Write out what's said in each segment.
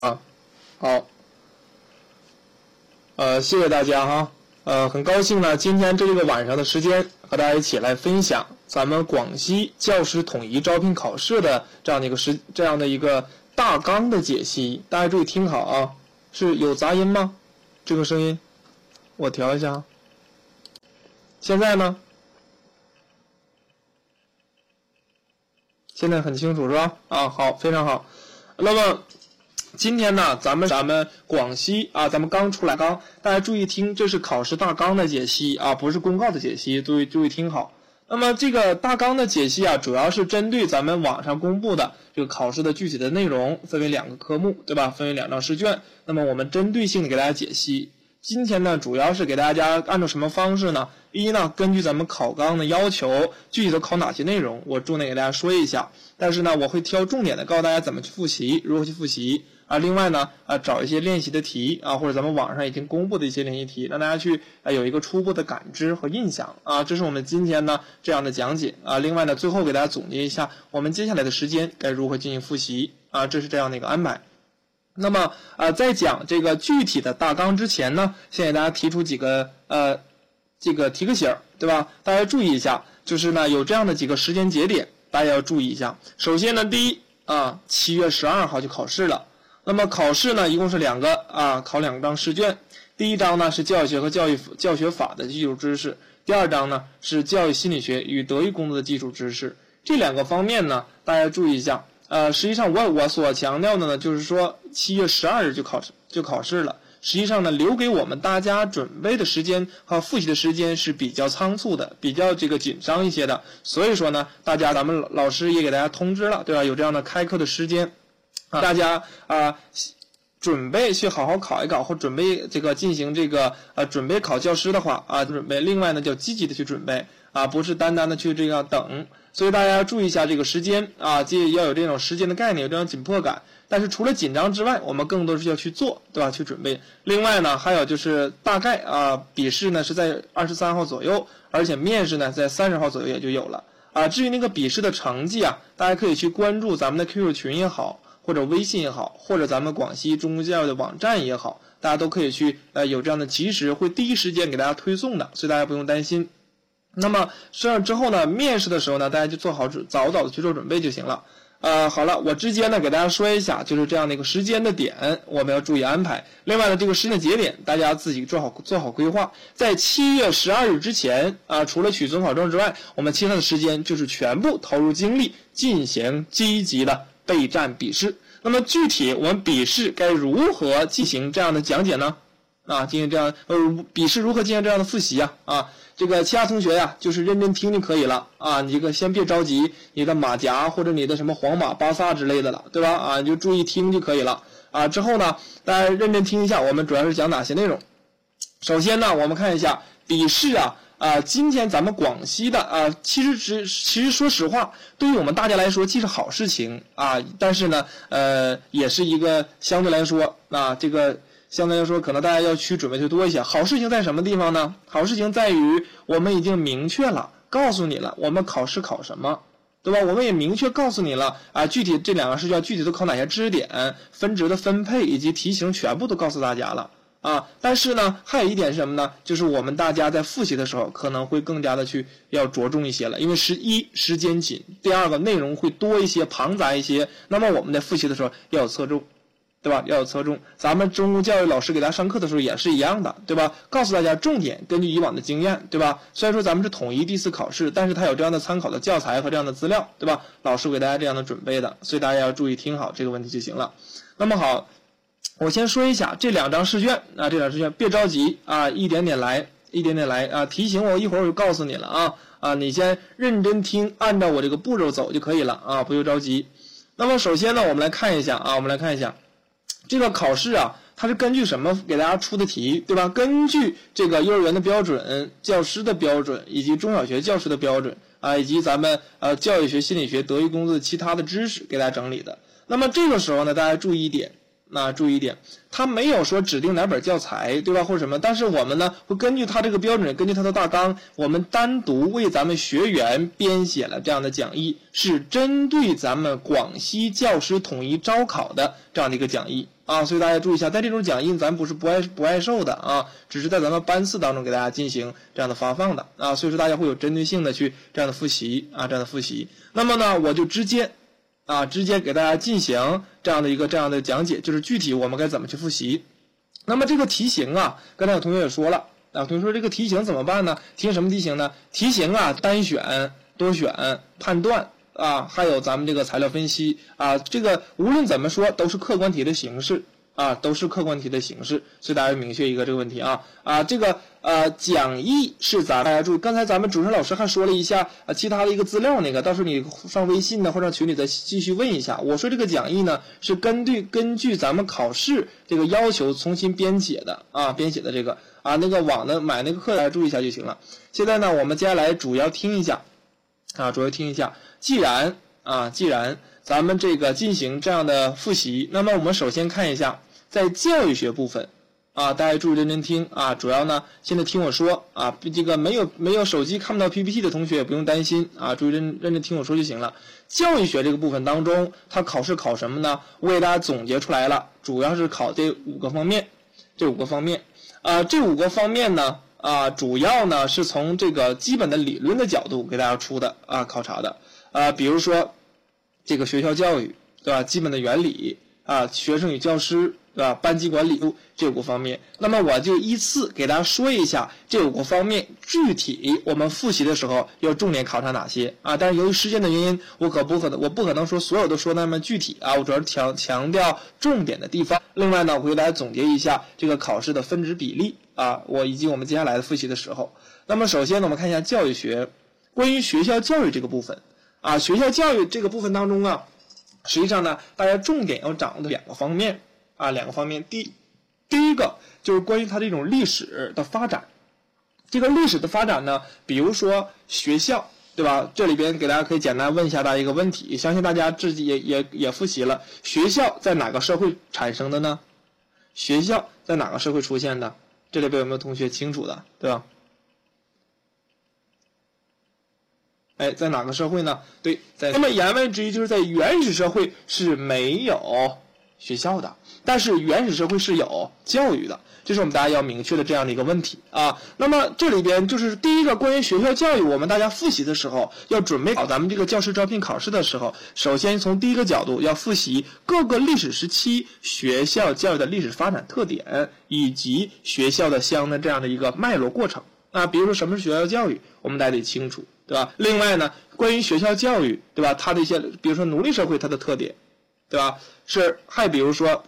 啊，好，呃，谢谢大家哈，呃，很高兴呢，今天这个晚上的时间和大家一起来分享咱们广西教师统一招聘考试的这样的一个时这样的一个大纲的解析，大家注意听好啊，是有杂音吗？这个声音，我调一下。现在呢？现在很清楚是吧？啊，好，非常好。那么。今天呢，咱们咱们广西啊，咱们刚出来刚，大家注意听，这是考试大纲的解析啊，不是公告的解析，注意注意听好。那么这个大纲的解析啊，主要是针对咱们网上公布的这个考试的具体的内容，分为两个科目，对吧？分为两张试卷。那么我们针对性的给大家解析。今天呢，主要是给大家按照什么方式呢？一呢，根据咱们考纲的要求，具体的考哪些内容，我重点给大家说一下。但是呢，我会挑重点的告诉大家怎么去复习，如何去复习。啊，另外呢，啊，找一些练习的题啊，或者咱们网上已经公布的一些练习题，让大家去啊有一个初步的感知和印象啊。这是我们今天呢这样的讲解啊。另外呢，最后给大家总结一下，我们接下来的时间该如何进行复习啊？这是这样的一个安排。那么啊，在讲这个具体的大纲之前呢，先给大家提出几个呃这个提个醒儿，对吧？大家注意一下，就是呢有这样的几个时间节点，大家要注意一下。首先呢，第一啊，七月十二号就考试了。那么考试呢，一共是两个啊，考两张试卷。第一章呢是教育学和教育教学法的基础知识，第二章呢是教育心理学与德育工作的基础知识。这两个方面呢，大家注意一下。呃，实际上我我所强调的呢，就是说七月十二日就考试就考试了。实际上呢，留给我们大家准备的时间和复习的时间是比较仓促的，比较这个紧张一些的。所以说呢，大家咱们老师也给大家通知了，对吧？有这样的开课的时间。大家啊，准备去好好考一考，或准备这个进行这个呃准备考教师的话啊，准备。另外呢，叫积极的去准备啊，不是单单的去这样等。所以大家要注意一下这个时间啊，即要有这种时间的概念，有这种紧迫感。但是除了紧张之外，我们更多是要去做，对吧？去准备。另外呢，还有就是大概啊，笔试呢是在二十三号左右，而且面试呢在三十号左右也就有了啊。至于那个笔试的成绩啊，大家可以去关注咱们的 QQ 群也好。或者微信也好，或者咱们广西中公教育的网站也好，大家都可以去呃有这样的及时会第一时间给大家推送的，所以大家不用担心。那么上之后呢，面试的时候呢，大家就做好准早早的去做准备就行了。呃，好了，我直接呢给大家说一下，就是这样的一个时间的点，我们要注意安排。另外呢，这个时间节点，大家自己做好做好规划。在七月十二日之前啊，除了取准考证之外，我们其他的时间就是全部投入精力进行积极的。备战笔试，那么具体我们笔试该如何进行这样的讲解呢？啊，进行这样呃，笔试如何进行这样的复习啊？啊，这个其他同学呀，就是认真听就可以了啊。你这个先别着急，你的马甲或者你的什么皇马、巴萨之类的了，对吧？啊，你就注意听就可以了啊。之后呢，大家认真听一下，我们主要是讲哪些内容？首先呢，我们看一下笔试啊。啊，今天咱们广西的啊，其实只其实说实话，对于我们大家来说既是好事情啊，但是呢，呃，也是一个相对来说啊，这个相对来说可能大家要去准备就多一些。好事情在什么地方呢？好事情在于我们已经明确了，告诉你了，我们考试考什么，对吧？我们也明确告诉你了啊，具体这两个试卷具体都考哪些知识点，分值的分配以及题型全部都告诉大家了。啊，但是呢，还有一点是什么呢？就是我们大家在复习的时候，可能会更加的去要着重一些了，因为十一时间紧，第二个内容会多一些，庞杂一些。那么我们在复习的时候要有侧重，对吧？要有侧重。咱们中公教育老师给大家上课的时候也是一样的，对吧？告诉大家重点，根据以往的经验，对吧？虽然说咱们是统一第四考试，但是它有这样的参考的教材和这样的资料，对吧？老师给大家这样的准备的，所以大家要注意听好这个问题就行了。那么好。我先说一下这两张试卷啊，这两试卷别着急啊，一点点来，一点点来啊。提醒我一会儿我就告诉你了啊啊，你先认真听，按照我这个步骤走就可以了啊，不用着急。那么首先呢，我们来看一下啊，我们来看一下这个考试啊，它是根据什么给大家出的题，对吧？根据这个幼儿园的标准、教师的标准以及中小学教师的标准啊，以及咱们呃教育学、心理学、德育工作其他的知识给大家整理的。那么这个时候呢，大家注意一点。那注意一点，他没有说指定哪本教材，对吧，或者什么？但是我们呢，会根据他这个标准，根据他的大纲，我们单独为咱们学员编写了这样的讲义，是针对咱们广西教师统一招考的这样的一个讲义。啊，所以大家注意一下，在这种讲义咱不是不爱不爱受的啊，只是在咱们班次当中给大家进行这样的发放的啊，所以说大家会有针对性的去这样的复习啊，这样的复习。那么呢，我就直接啊，直接给大家进行这样的一个这样的讲解，就是具体我们该怎么去复习。那么这个题型啊，刚才有同学也说了啊，同学说这个题型怎么办呢？题型什么题型呢？题型啊，单选、多选、判断。啊，还有咱们这个材料分析啊，这个无论怎么说都是客观题的形式啊，都是客观题的形式，所以大家明确一个这个问题啊啊，这个呃讲义是咱大家注意，刚才咱们主持人老师还说了一下啊，其他的一个资料那个，到时候你上微信呢或者群里再继续问一下。我说这个讲义呢是根据根据咱们考试这个要求重新编写的啊，编写的这个啊，那个网的买那个课大家注意一下就行了。现在呢，我们接下来主要听一下啊，主要听一下。既然啊，既然咱们这个进行这样的复习，那么我们首先看一下在教育学部分啊，大家注意认真听啊。主要呢，现在听我说啊，这个没有没有手机看不到 PPT 的同学也不用担心啊，注意认认真听我说就行了。教育学这个部分当中，它考试考什么呢？我给大家总结出来了，主要是考这五个方面，这五个方面啊，这五个方面呢啊，主要呢是从这个基本的理论的角度给大家出的啊，考察的。啊，比如说这个学校教育，对吧？基本的原理啊，学生与教师，对吧？班级管理这五个方面。那么我就依次给大家说一下这五个方面具体我们复习的时候要重点考察哪些啊？但是由于时间的原因，我可不可能我不可能说所有都说那么具体啊？我主要是强强调重点的地方。另外呢，我给大家总结一下这个考试的分值比例啊，我以及我们接下来的复习的时候。那么首先呢，我们看一下教育学，关于学校教育这个部分。啊，学校教育这个部分当中啊，实际上呢，大家重点要掌握的两个方面啊，两个方面。第第一个就是关于它这种历史的发展。这个历史的发展呢，比如说学校，对吧？这里边给大家可以简单问一下大家一个问题，相信大家自己也也也复习了。学校在哪个社会产生的呢？学校在哪个社会出现的？这里边有没有同学清楚的，对吧？哎，在哪个社会呢？对，在那么言外之意就是在原始社会是没有学校的，但是原始社会是有教育的，这是我们大家要明确的这样的一个问题啊。那么这里边就是第一个关于学校教育，我们大家复习的时候要准备好咱们这个教师招聘考试的时候，首先从第一个角度要复习各个历史时期学校教育的历史发展特点以及学校的相应的这样的一个脉络过程啊。比如说什么是学校教育，我们大家得清楚。对吧？另外呢，关于学校教育，对吧？它的一些，比如说奴隶社会它的特点，对吧？是还比如说，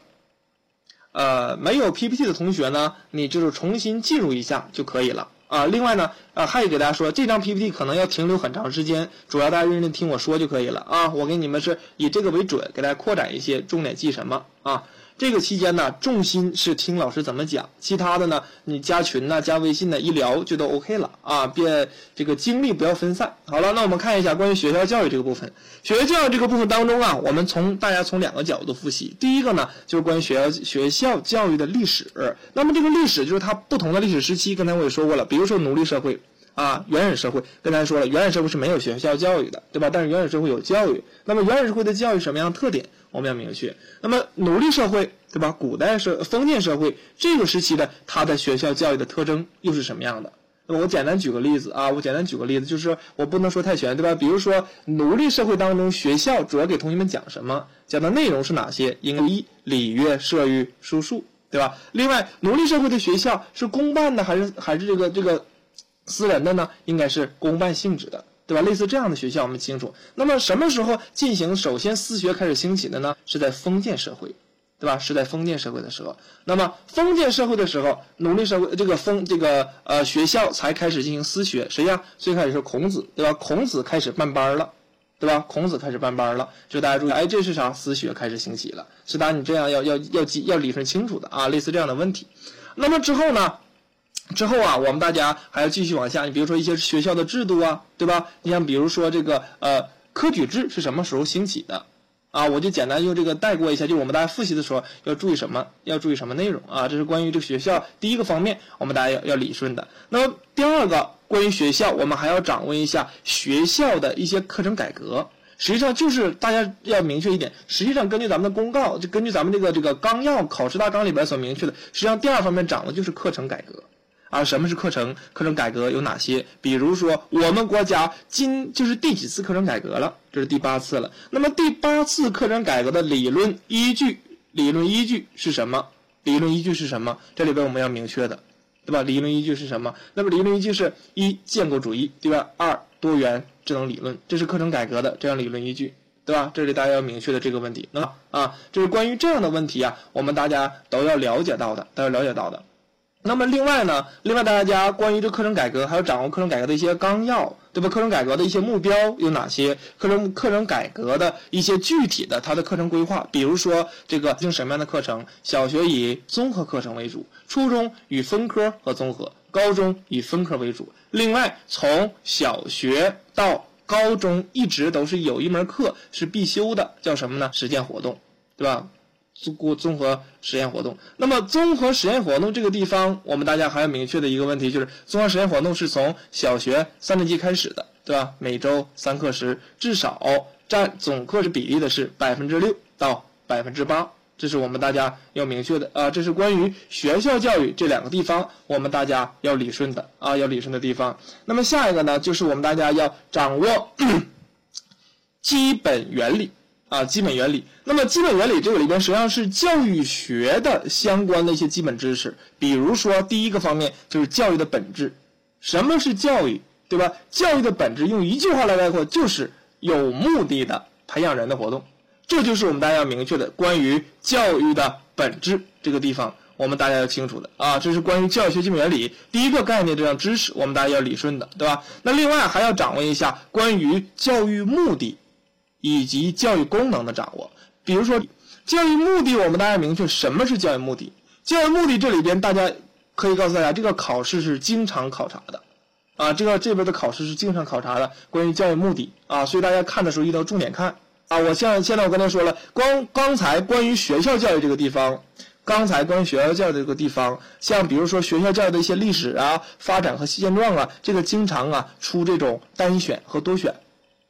呃，没有 PPT 的同学呢，你就是重新进入一下就可以了啊。另外呢，呃，还给大家说，这张 PPT 可能要停留很长时间，主要大家认真听我说就可以了啊。我给你们是以这个为准，给大家扩展一些，重点记什么啊？这个期间呢，重心是听老师怎么讲，其他的呢，你加群呢、加微信呢，一聊就都 OK 了啊，别这个精力不要分散。好了，那我们看一下关于学校教育这个部分。学校教育这个部分当中啊，我们从大家从两个角度复习。第一个呢，就是关于学校学校教育的历史。那么这个历史就是它不同的历史时期，刚才我也说过了，比如说奴隶社会。啊，原始社会跟大家说了，原始社会是没有学校教育的，对吧？但是原始社会有教育。那么原始社会的教育什么样的特点，我们要明确。那么奴隶社会，对吧？古代社封建社会这个时期的它的学校教育的特征又是什么样的？那么我简单举个例子啊，我简单举个例子，就是我不能说太全，对吧？比如说奴隶社会当中，学校主要给同学们讲什么？讲的内容是哪些？一礼乐射御书数，对吧？另外，奴隶社会的学校是公办的还是还是这个这个？私人的呢，应该是公办性质的，对吧？类似这样的学校，我们清楚。那么什么时候进行首先私学开始兴起的呢？是在封建社会，对吧？是在封建社会的时候。那么封建社会的时候，奴隶社会这个封这个呃学校才开始进行私学。谁呀？最开始是孔子，对吧？孔子开始办班了，对吧？孔子开始办班了，就大家注意，哎，这是啥？私学开始兴起了。是答你这样要要要记要理顺清楚的啊，类似这样的问题。那么之后呢？之后啊，我们大家还要继续往下。你比如说一些学校的制度啊，对吧？你像比如说这个呃科举制是什么时候兴起的啊？我就简单用这个带过一下。就我们大家复习的时候要注意什么？要注意什么内容啊？这是关于这个学校第一个方面，我们大家要要理顺的。那么第二个关于学校，我们还要掌握一下学校的一些课程改革。实际上就是大家要明确一点，实际上根据咱们的公告，就根据咱们这个这个纲要考试大纲里边所明确的，实际上第二方面讲的就是课程改革。啊，什么是课程？课程改革有哪些？比如说，我们国家今就是第几次课程改革了？这是第八次了。那么第八次课程改革的理论依据，理论依据是什么？理论依据是什么？这里边我们要明确的，对吧？理论依据是什么？那么理论依据是一建构主义，对吧？二多元智能理论，这是课程改革的这样理论依据，对吧？这里大家要明确的这个问题，那啊，这是关于这样的问题啊，我们大家都要了解到的，都要了解到的。那么另外呢，另外大家关于这课程改革，还有掌握课程改革的一些纲要，对吧？课程改革的一些目标有哪些？课程课程改革的一些具体的它的课程规划，比如说这个进什么样的课程？小学以综合课程为主，初中以分科和综合，高中以分科为主。另外，从小学到高中一直都是有一门课是必修的，叫什么呢？实践活动，对吧？做过综合实验活动，那么综合实验活动这个地方，我们大家还要明确的一个问题就是，综合实验活动是从小学三年级开始的，对吧？每周三课时，至少占总课时比例的是百分之六到百分之八，这是我们大家要明确的啊。这是关于学校教育这两个地方，我们大家要理顺的啊，要理顺的地方。那么下一个呢，就是我们大家要掌握基本原理。啊，基本原理。那么，基本原理这个里边实际上是教育学的相关的一些基本知识。比如说，第一个方面就是教育的本质。什么是教育，对吧？教育的本质用一句话来概括，就是有目的的培养人的活动。这就是我们大家要明确的关于教育的本质这个地方，我们大家要清楚的啊。这是关于教育学基本原理第一个概念这样知识，我们大家要理顺的，对吧？那另外还要掌握一下关于教育目的。以及教育功能的掌握，比如说教育目的，我们大家明确什么是教育目的。教育目的这里边，大家可以告诉大家，这个考试是经常考察的，啊，这个这边的考试是经常考察的关于教育目的啊，所以大家看的时候一定要重点看啊。我像现在我刚才说了，光刚才关于学校教育这个地方，刚才关于学校教育这个地方，像比如说学校教育的一些历史啊、发展和现状啊，这个经常啊出这种单选和多选。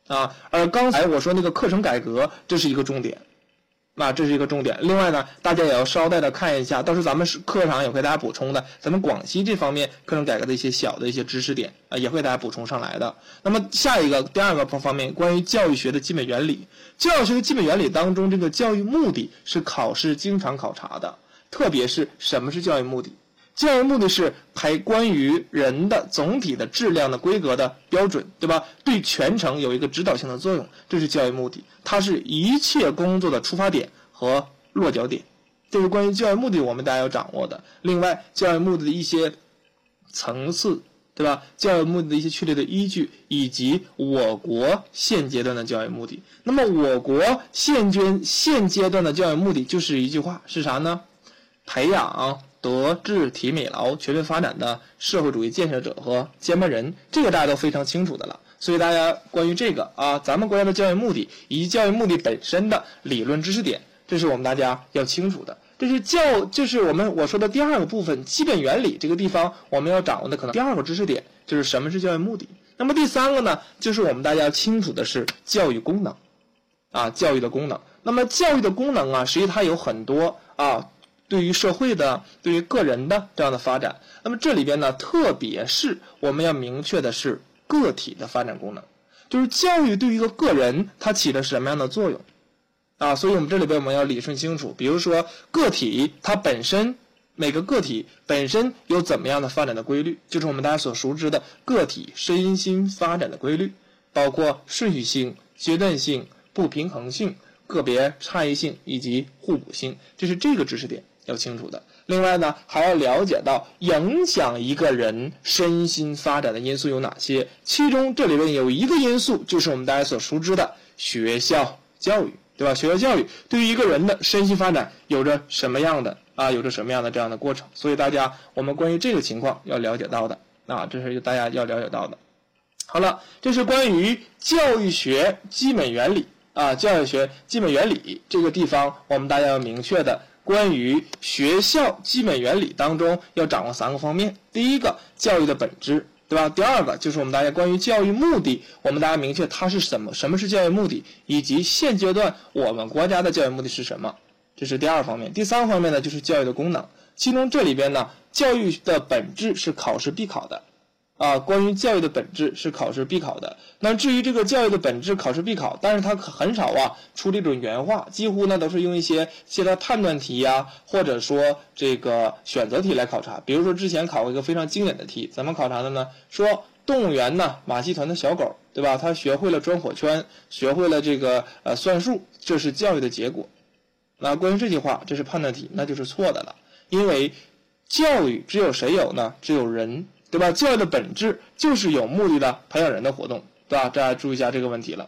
啊，而刚才我说那个课程改革，这是一个重点，啊，这是一个重点。另外呢，大家也要捎带的看一下，到时候咱们是课上也会给大家补充的，咱们广西这方面课程改革的一些小的一些知识点啊，也会大家补充上来的。那么下一个第二个方面，关于教育学的基本原理，教育学的基本原理当中，这个教育目的是考试经常考察的，特别是什么是教育目的。教育目的是培关于人的总体的质量的规格的标准，对吧？对全程有一个指导性的作用，这是教育目的。它是一切工作的出发点和落脚点，这是关于教育目的我们大家要掌握的。另外，教育目的的一些层次，对吧？教育目的的一些确立的依据，以及我国现阶段的教育目的。那么，我国现阶现阶段的教育目的就是一句话，是啥呢？培养。德智体美劳全面发展的社会主义建设者和接班人，这个大家都非常清楚的了。所以大家关于这个啊，咱们国家的教育目的以及教育目的本身的理论知识点，这是我们大家要清楚的。这是教，就是我们我说的第二个部分，基本原理这个地方我们要掌握的可能第二个知识点就是什么是教育目的。那么第三个呢，就是我们大家清楚的是教育功能，啊，教育的功能。那么教育的功能啊，实际它有很多啊。对于社会的、对于个人的这样的发展，那么这里边呢，特别是我们要明确的是个体的发展功能，就是教育对于一个个人它起的什么样的作用啊？所以我们这里边我们要理顺清楚，比如说个体它本身每个个体本身有怎么样的发展的规律，就是我们大家所熟知的个体身心发展的规律，包括顺序性、阶段性、不平衡性、个别差异性以及互补性，这是这个知识点。要清楚的，另外呢，还要了解到影响一个人身心发展的因素有哪些。其中这里边有一个因素，就是我们大家所熟知的学校教育，对吧？学校教育对于一个人的身心发展有着什么样的啊？有着什么样的这样的过程？所以大家我们关于这个情况要了解到的啊，这是大家要了解到的。好了，这是关于教育学基本原理啊，教育学基本原理这个地方，我们大家要明确的。关于学校基本原理当中要掌握三个方面：第一个，教育的本质；对吧？第二个就是我们大家关于教育目的，我们大家明确它是什么，什么是教育目的，以及现阶段我们国家的教育目的是什么，这是第二方面。第三方面呢，就是教育的功能，其中这里边呢，教育的本质是考试必考的。啊，关于教育的本质是考试必考的。那至于这个教育的本质，考试必考，但是它很少啊出这种原话，几乎呢都是用一些其他判断题呀，或者说这个选择题来考察。比如说之前考过一个非常经典的题，怎么考察的呢？说动物园呢马戏团的小狗，对吧？它学会了钻火圈，学会了这个呃算术，这是教育的结果。那关于这句话，这是判断题，那就是错的了，因为教育只有谁有呢？只有人。对吧？教育的本质就是有目的的培养人的活动，对吧？大家注意一下这个问题了。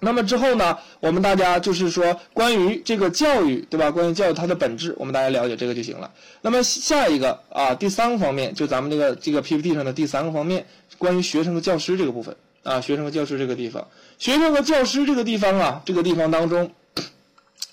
那么之后呢，我们大家就是说关于这个教育，对吧？关于教育它的本质，我们大家了解这个就行了。那么下一个啊，第三个方面，就咱们这个这个 PPT 上的第三个方面，关于学生和教师这个部分啊，学生和教师这个地方，学生和教师这个地方啊，这个地方当中。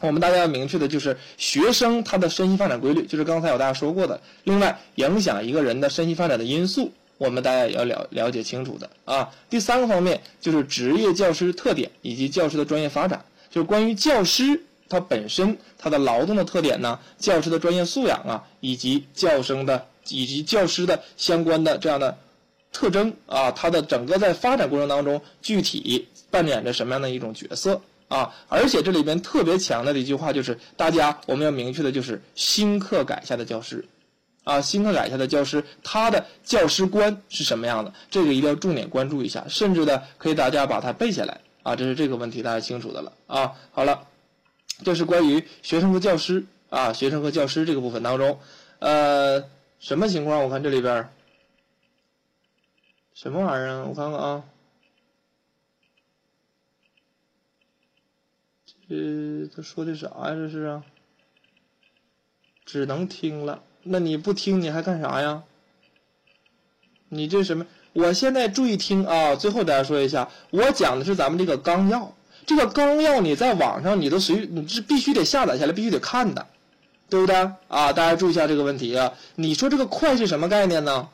我们大家要明确的就是学生他的身心发展规律，就是刚才我大家说过的。另外，影响一个人的身心发展的因素，我们大家也要了了解清楚的啊。第三个方面就是职业教师特点以及教师的专业发展，就是关于教师他本身他的劳动的特点呢，教师的专业素养啊，以及教生的以及教师的相关的这样的特征啊，他的整个在发展过程当中具体扮演着什么样的一种角色。啊，而且这里边特别强调的一句话就是，大家我们要明确的就是新课改下的教师，啊，新课改下的教师他的教师观是什么样的？这个一定要重点关注一下，甚至呢可以大家把它背下来啊，这是这个问题大家清楚的了啊。好了，这是关于学生和教师啊，学生和教师这个部分当中，呃，什么情况？我看这里边什么玩意儿？我看看啊。呃，他说的啥呀？这是啊，只能听了。那你不听，你还干啥呀？你这什么？我现在注意听啊！最后大家说一下，我讲的是咱们这个纲要。这个纲要你在网上你都随，你是必须得下载下来，必须得看的，对不对？啊，大家注意一下这个问题啊！你说这个快是什么概念呢？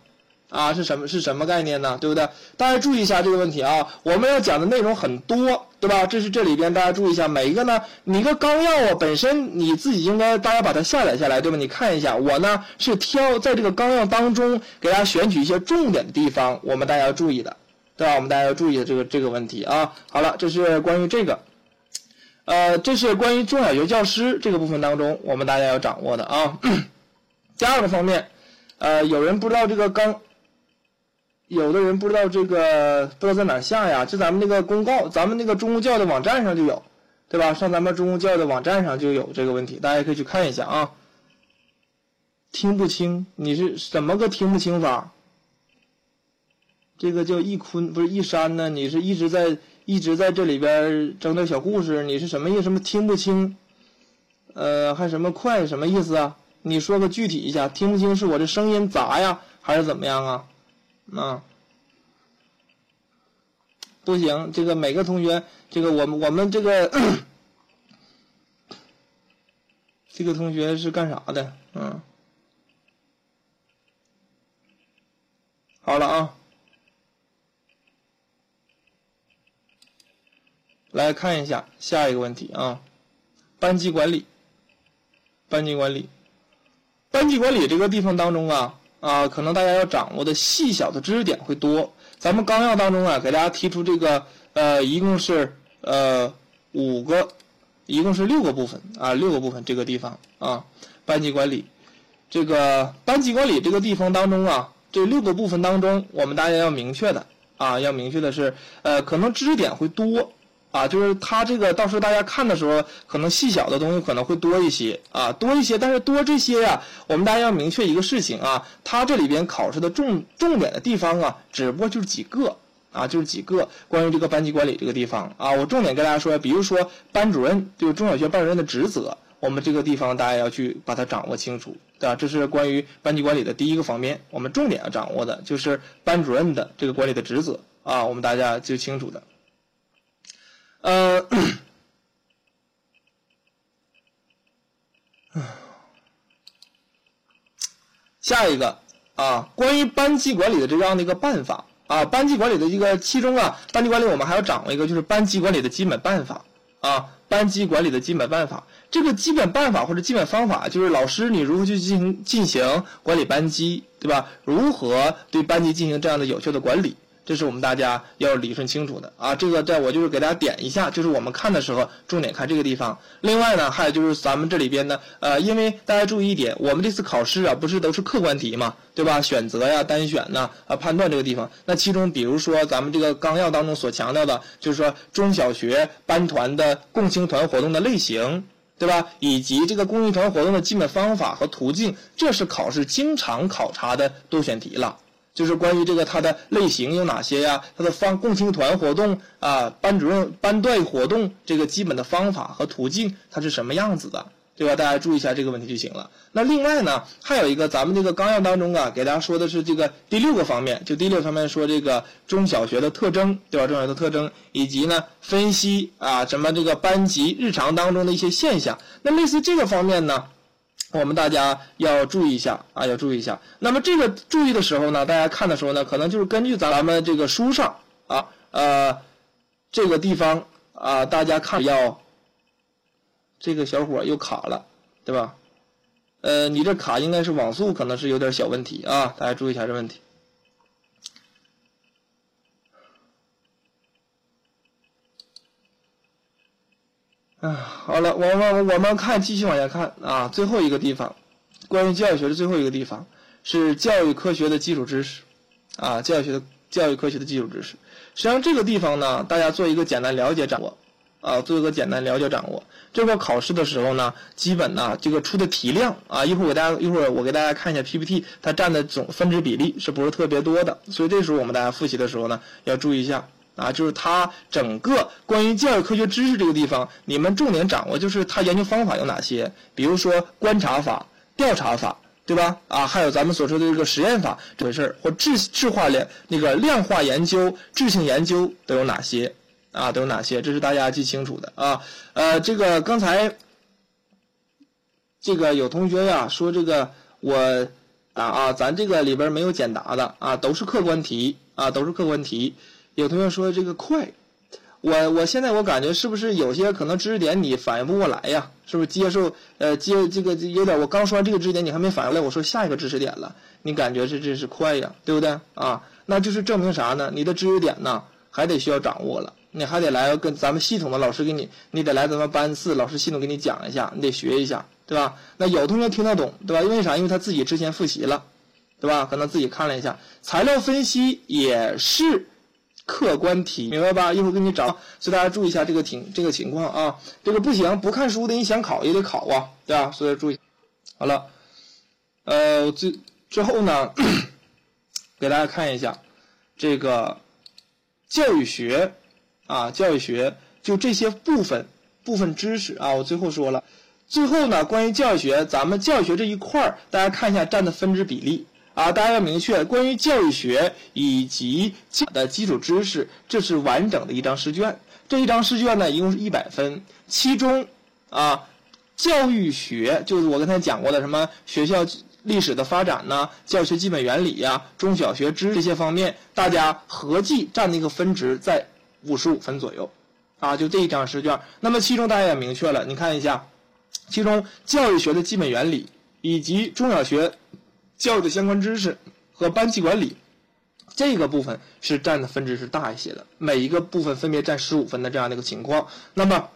啊，是什么是什么概念呢？对不对？大家注意一下这个问题啊！我们要讲的内容很多，对吧？这是这里边大家注意一下，每一个呢，你一个纲要啊，本身你自己应该大家把它下载下来，对吧？你看一下，我呢是挑在这个纲要当中给大家选取一些重点的地方，我们大家要注意的，对吧？我们大家要注意的这个这个问题啊。好了，这是关于这个，呃，这是关于中小学教师这个部分当中，我们大家要掌握的啊。第二个方面，呃，有人不知道这个纲。有的人不知道这个不知道在哪下呀？就咱们那个公告，咱们那个中公教的网站上就有，对吧？上咱们中公教的网站上就有这个问题，大家可以去看一下啊。听不清，你是怎么个听不清法？这个叫一坤不是一山呢？你是一直在一直在这里边整点小故事，你是什么意思？什么听不清？呃，还什么快什么意思啊？你说个具体一下，听不清是我这声音杂呀，还是怎么样啊？啊，不行，这个每个同学，这个我们我们这个这个同学是干啥的？嗯，好了啊，来看一下下一个问题啊，班级管理，班级管理，班级管理这个地方当中啊。啊，可能大家要掌握的细小的知识点会多。咱们纲要当中啊，给大家提出这个，呃，一共是呃五个，一共是六个部分啊，六个部分这个地方啊，班级管理，这个班级管理这个地方当中啊，这六个部分当中，我们大家要明确的啊，要明确的是，呃，可能知识点会多。啊，就是它这个，到时候大家看的时候，可能细小的东西可能会多一些啊，多一些。但是多这些呀，我们大家要明确一个事情啊，它这里边考试的重重点的地方啊，只不过就是几个啊，就是几个关于这个班级管理这个地方啊，我重点跟大家说，比如说班主任，就是中小学班主任的职责，我们这个地方大家要去把它掌握清楚，对吧？这是关于班级管理的第一个方面，我们重点要掌握的就是班主任的这个管理的职责啊，我们大家就清楚的。呃，下一个啊，关于班级管理的这样的一个办法啊，班级管理的一个其中啊，班级管理我们还要掌握一个就是班级管理的基本办法啊，班级管理的基本办法，这个基本办法或者基本方法就是老师你如何去进行进行管理班级，对吧？如何对班级进行这样的有效的管理？这是我们大家要理顺清楚的啊！这个在我就是给大家点一下，就是我们看的时候重点看这个地方。另外呢，还有就是咱们这里边呢，呃，因为大家注意一点，我们这次考试啊，不是都是客观题嘛，对吧？选择呀、单选呐、啊、判断这个地方。那其中比如说咱们这个纲要当中所强调的，就是说中小学班团的共青团活动的类型，对吧？以及这个公益团活动的基本方法和途径，这是考试经常考察的多选题了。就是关于这个它的类型有哪些呀？它的方共青团活动啊，班主任班队活动这个基本的方法和途径，它是什么样子的，对吧？大家注意一下这个问题就行了。那另外呢，还有一个咱们这个纲要当中啊，给大家说的是这个第六个方面，就第六方面说这个中小学的特征，对吧？中小学的特征，以及呢分析啊什么这个班级日常当中的一些现象。那类似这个方面呢？我们大家要注意一下啊，要注意一下。那么这个注意的时候呢，大家看的时候呢，可能就是根据咱们这个书上啊，呃，这个地方啊，大家看要这个小伙又卡了，对吧？呃，你这卡应该是网速可能是有点小问题啊，大家注意一下这问题。啊，好了，我们我们看，继续往下看啊。最后一个地方，关于教育学的最后一个地方是教育科学的基础知识，啊，教育学的教育科学的基础知识。实际上这个地方呢，大家做一个简单了解掌握，啊，做一个简单了解掌握。这块考试的时候呢，基本呢这个出的题量啊，一会儿给大家一会儿我给大家看一下 PPT，它占的总分值比例是不是特别多的？所以这时候我们大家复习的时候呢，要注意一下。啊，就是它整个关于教育科学知识这个地方，你们重点掌握就是它研究方法有哪些，比如说观察法、调查法，对吧？啊，还有咱们所说的这个实验法这回事儿，或质质化量那个量化研究、质性研究都有哪些？啊，都有哪些？这是大家记清楚的啊。呃，这个刚才这个有同学呀说这个我啊啊，咱这个里边没有简答的啊，都是客观题啊，都是客观题。有同学说这个快，我我现在我感觉是不是有些可能知识点你反应不过来呀？是不是接受呃接这个有点我刚说完这个知识点你还没反应过来，我说下一个知识点了，你感觉这这是快呀，对不对啊？那就是证明啥呢？你的知识点呢还得需要掌握了，你还得来跟咱们系统的老师给你，你得来咱们班四老师系统给你讲一下，你得学一下，对吧？那有同学听得懂，对吧？因为啥？因为他自己之前复习了，对吧？可能自己看了一下材料分析也是。客观题明白吧？一会儿给你找，所以大家注意一下这个情这个情况啊。这个不行，不看书的，你想考也得考啊，对吧？所以注意。好了，呃，最之后呢，给大家看一下这个教育学啊，教育学就这些部分部分知识啊。我最后说了，最后呢，关于教育学，咱们教育学这一块儿，大家看一下占的分值比例。啊，大家要明确，关于教育学以及的基础知识，这是完整的一张试卷。这一张试卷呢，一共是一百分，其中啊，教育学就是我刚才讲过的什么学校历史的发展呐，教学基本原理呀，中小学知识这些方面，大家合计占的一个分值在五十五分左右。啊，就这一张试卷。那么其中大家也明确了，你看一下，其中教育学的基本原理以及中小学。教育的相关知识和班级管理这个部分是占的分值是大一些的，每一个部分分别占十五分的这样的一个情况。那么，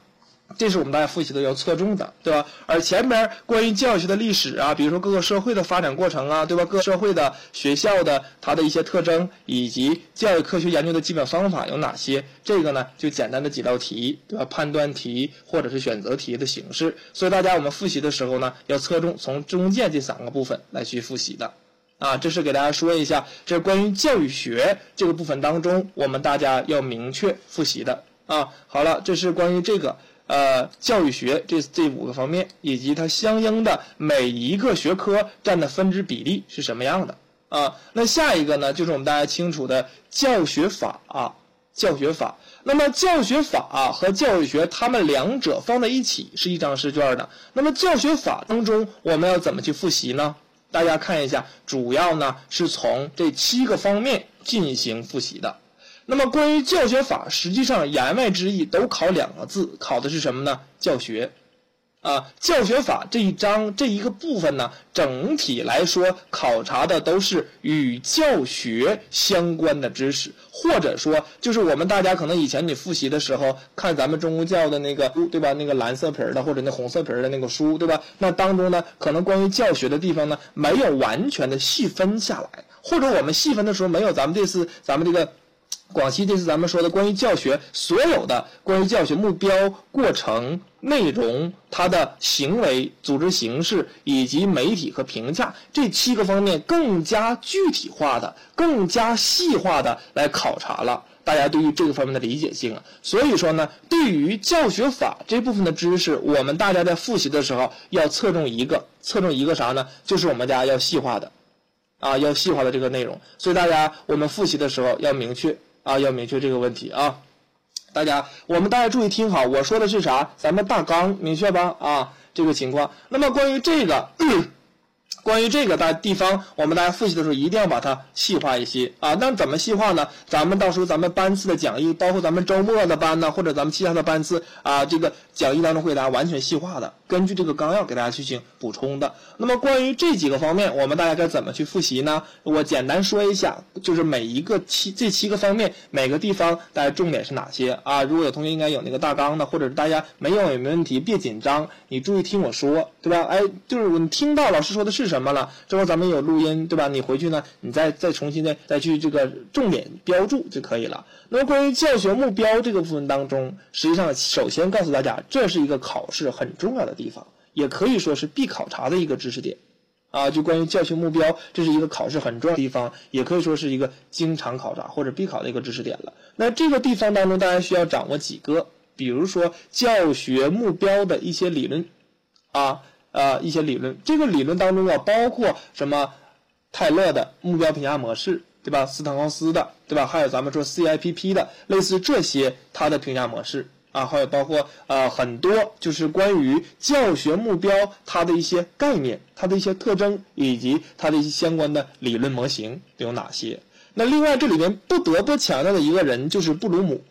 这是我们大家复习的要侧重的，对吧？而前边关于教育学的历史啊，比如说各个社会的发展过程啊，对吧？各社会的学校的它的一些特征，以及教育科学研究的基本方法有哪些？这个呢，就简单的几道题，对吧？判断题或者是选择题的形式。所以大家我们复习的时候呢，要侧重从中间这三个部分来去复习的。啊，这是给大家说一下，这是关于教育学这个部分当中，我们大家要明确复习的啊。好了，这是关于这个呃教育学这这五个方面，以及它相应的每一个学科占的分值比例是什么样的啊。那下一个呢，就是我们大家清楚的教学法啊，教学法。那么教学法和教育学，它们两者放在一起是一张试卷的。那么教学法当中，我们要怎么去复习呢？大家看一下，主要呢是从这七个方面进行复习的。那么关于教学法，实际上言外之意都考两个字，考的是什么呢？教学。啊，教学法这一章这一个部分呢，整体来说考察的都是与教学相关的知识，或者说就是我们大家可能以前你复习的时候看咱们中公教的那个，对吧？那个蓝色皮儿的或者那红色皮儿的那个书，对吧？那当中呢，可能关于教学的地方呢，没有完全的细分下来，或者我们细分的时候没有咱们这次咱们这个。广西这次咱们说的关于教学所有的关于教学目标、过程、内容、它的行为、组织形式以及媒体和评价这七个方面更加具体化的、更加细化的来考察了大家对于这个方面的理解性啊。所以说呢，对于教学法这部分的知识，我们大家在复习的时候要侧重一个，侧重一个啥呢？就是我们家要细化的，啊，要细化的这个内容。所以大家我们复习的时候要明确。啊，要明确这个问题啊！大家，我们大家注意听好，我说的是啥？咱们大纲明确吧？啊，这个情况。那么关于这个。关于这个大地方，我们大家复习的时候一定要把它细化一些啊。那怎么细化呢？咱们到时候咱们班次的讲义，包括咱们周末的班呢，或者咱们其他的班次啊，这个讲义当中会给大家完全细化的，根据这个纲要给大家进行补充的。那么关于这几个方面，我们大家该怎么去复习呢？我简单说一下，就是每一个七这七个方面，每个地方大家重点是哪些啊？如果有同学应该有那个大纲的，或者是大家没有也没问题，别紧张，你注意听我说，对吧？哎，就是你听到老师说的是什么了？之后咱们有录音，对吧？你回去呢，你再再重新的再去这个重点标注就可以了。那么关于教学目标这个部分当中，实际上首先告诉大家，这是一个考试很重要的地方，也可以说是必考察的一个知识点啊。就关于教学目标，这是一个考试很重要的地方，也可以说是一个经常考察或者必考的一个知识点了。那这个地方当中，大家需要掌握几个，比如说教学目标的一些理论啊。呃，一些理论，这个理论当中啊，包括什么泰勒的目标评价模式，对吧？斯坦豪斯的，对吧？还有咱们说 CIPP 的，类似这些它的评价模式啊，还有包括呃很多就是关于教学目标它的一些概念、它的一些特征以及它的一些相关的理论模型有哪些？那另外这里边不得不强调的一个人就是布鲁姆。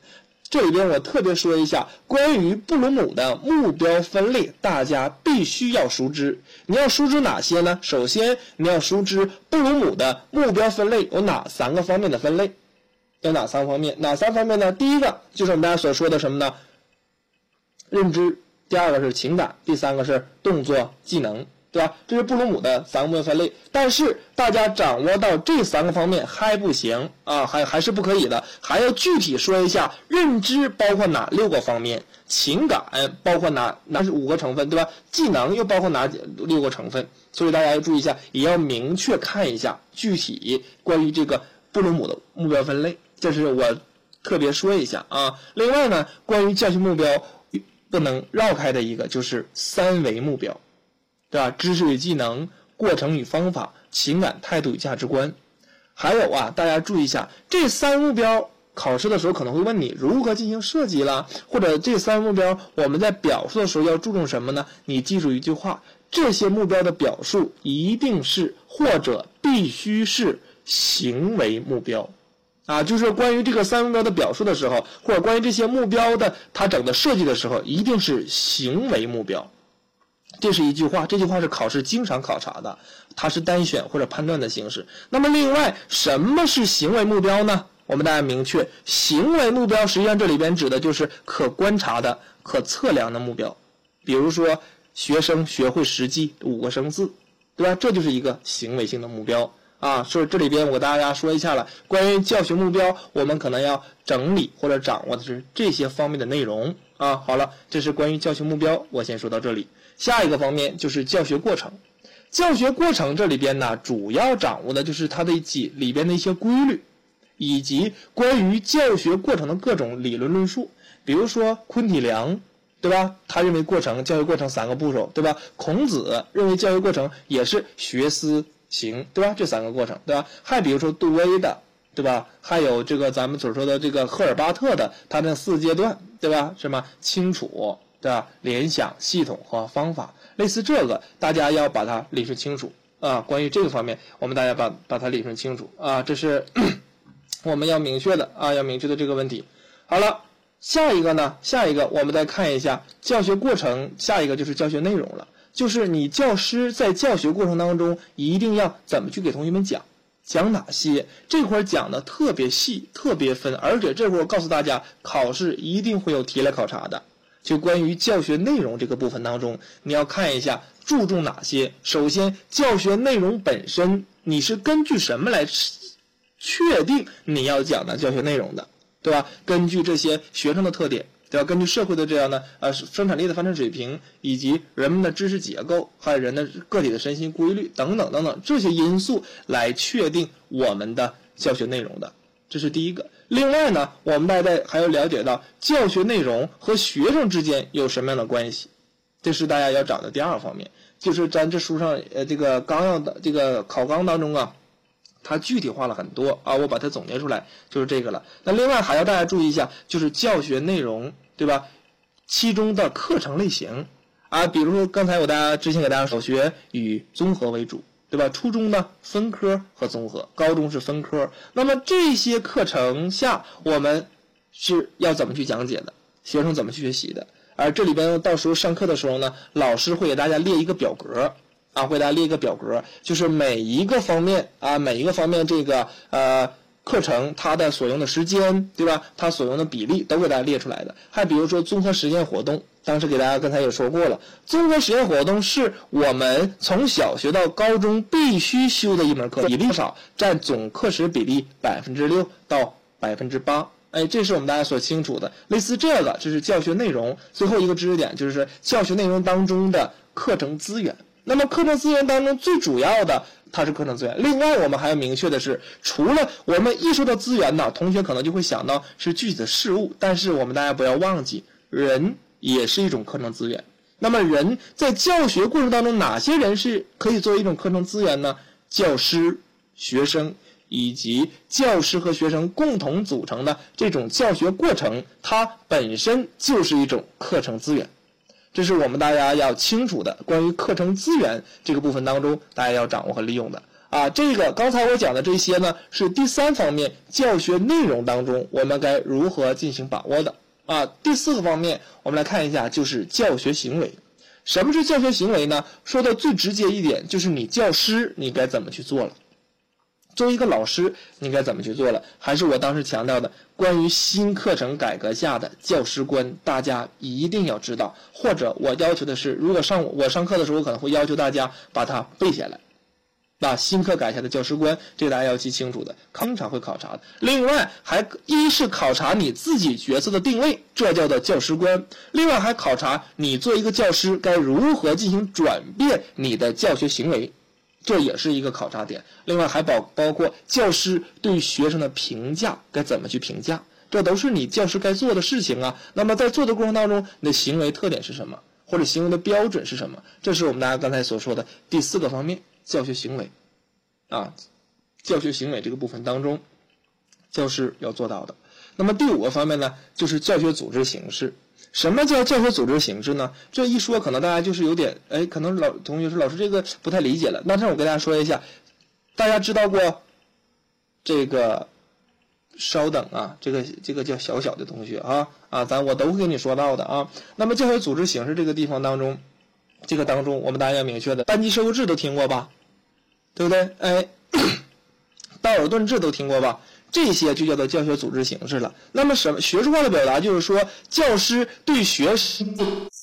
这里边我特别说一下关于布鲁姆的目标分类，大家必须要熟知。你要熟知哪些呢？首先你要熟知布鲁姆的目标分类有哪三个方面的分类？有哪三方面？哪三方面呢？第一个就是我们大家所说的什么呢？认知。第二个是情感。第三个是动作技能。对吧？这是布鲁姆的三个目标分类，但是大家掌握到这三个方面还不行啊，还还是不可以的，还要具体说一下认知包括哪六个方面，情感包括哪哪是五个成分，对吧？技能又包括哪六个成分？所以大家要注意一下，也要明确看一下具体关于这个布鲁姆的目标分类，这是我特别说一下啊。另外呢，关于教学目标不能绕开的一个就是三维目标。对吧？知识与技能、过程与方法、情感态度与价值观，还有啊，大家注意一下，这三目标考试的时候可能会问你如何进行设计啦，或者这三目标我们在表述的时候要注重什么呢？你记住一句话：这些目标的表述一定是或者必须是行为目标，啊，就是关于这个三目标的表述的时候，或者关于这些目标的它整的设计的时候，一定是行为目标。这是一句话，这句话是考试经常考察的，它是单选或者判断的形式。那么，另外什么是行为目标呢？我们大家明确，行为目标实际上这里边指的就是可观察的、可测量的目标。比如说，学生学会实际五个生字，对吧？这就是一个行为性的目标啊。所以这里边我给大家说一下了，关于教学目标，我们可能要整理或者掌握的是这些方面的内容啊。好了，这是关于教学目标，我先说到这里。下一个方面就是教学过程，教学过程这里边呢，主要掌握的就是它的几里边的一些规律，以及关于教学过程的各种理论论述。比如说昆体良，对吧？他认为过程教学过程三个步骤，对吧？孔子认为教学过程也是学思行，对吧？这三个过程，对吧？还比如说杜威的，对吧？还有这个咱们所说的这个赫尔巴特的，他那四阶段，对吧？什么清楚。对吧？联想系统和方法类似这个，大家要把它理顺清楚啊。关于这个方面，我们大家把把它理顺清楚啊，这是 我们要明确的啊，要明确的这个问题。好了，下一个呢？下一个我们再看一下教学过程，下一个就是教学内容了，就是你教师在教学过程当中一定要怎么去给同学们讲。讲哪些这块讲的特别细，特别分，而且这会儿告诉大家，考试一定会有题来考察的。就关于教学内容这个部分当中，你要看一下注重哪些。首先，教学内容本身，你是根据什么来确定你要讲的教学内容的，对吧？根据这些学生的特点。对吧？根据社会的这样的呃生产力的发展水平，以及人们的知识结构，还有人的个体的身心规律等等等等这些因素来确定我们的教学内容的，这是第一个。另外呢，我们大家还要了解到教学内容和学生之间有什么样的关系，这是大家要找的第二方面。就是咱这书上呃这个纲要的这个考纲当中啊。它具体化了很多啊，我把它总结出来就是这个了。那另外还要大家注意一下，就是教学内容，对吧？其中的课程类型啊，比如说刚才我大家之前给大家小学以综合为主，对吧？初中呢分科和综合，高中是分科。那么这些课程下，我们是要怎么去讲解的？学生怎么去学习的？而这里边到时候上课的时候呢，老师会给大家列一个表格。啊，给大家列一个表格，就是每一个方面啊，每一个方面这个呃课程它的所用的时间，对吧？它所用的比例都给大家列出来的。还比如说综合实践活动，当时给大家刚才也说过了，综合实践活动是我们从小学到高中必须修的一门课，比例少，占总课时比例百分之六到百分之八。哎，这是我们大家所清楚的。类似这个，这是教学内容。最后一个知识点就是教学内容当中的课程资源。那么课程资源当中最主要的，它是课程资源。另外，我们还要明确的是，除了我们一说到资源呢，同学可能就会想到是具体的事物。但是我们大家不要忘记，人也是一种课程资源。那么人在教学过程当中，哪些人是可以作为一种课程资源呢？教师、学生以及教师和学生共同组成的这种教学过程，它本身就是一种课程资源。这是我们大家要清楚的关于课程资源这个部分当中，大家要掌握和利用的啊。这个刚才我讲的这些呢，是第三方面教学内容当中我们该如何进行把握的啊。第四个方面，我们来看一下，就是教学行为。什么是教学行为呢？说的最直接一点，就是你教师你该怎么去做了。作为一个老师，你该怎么去做了？还是我当时强调的，关于新课程改革下的教师观，大家一定要知道。或者我要求的是，如果上我上课的时候，我可能会要求大家把它背下来。把新课改下的教师观，这个大家要记清楚的，经常会考察的。另外，还一是考察你自己角色的定位，这叫做教师观；另外还考察你做一个教师该如何进行转变你的教学行为。这也是一个考察点，另外还包包括教师对学生的评价该怎么去评价，这都是你教师该做的事情啊。那么在做的过程当中，你的行为特点是什么，或者行为的标准是什么？这是我们大家刚才所说的第四个方面，教学行为，啊，教学行为这个部分当中，教师要做到的。那么第五个方面呢，就是教学组织形式。什么叫教学组织形式呢？这一说，可能大家就是有点，哎，可能老同学说老师这个不太理解了。那这我跟大家说一下，大家知道过这个？稍等啊，这个这个叫小小的同学啊啊，咱我都会跟你说到的啊。那么教学组织形式这个地方当中，这个当中我们大家要明确的，班级授课制都听过吧？对不对？哎，道尔顿制都听过吧？这些就叫做教学组织形式了。那么，什么学术化的表达就是说，教师对学生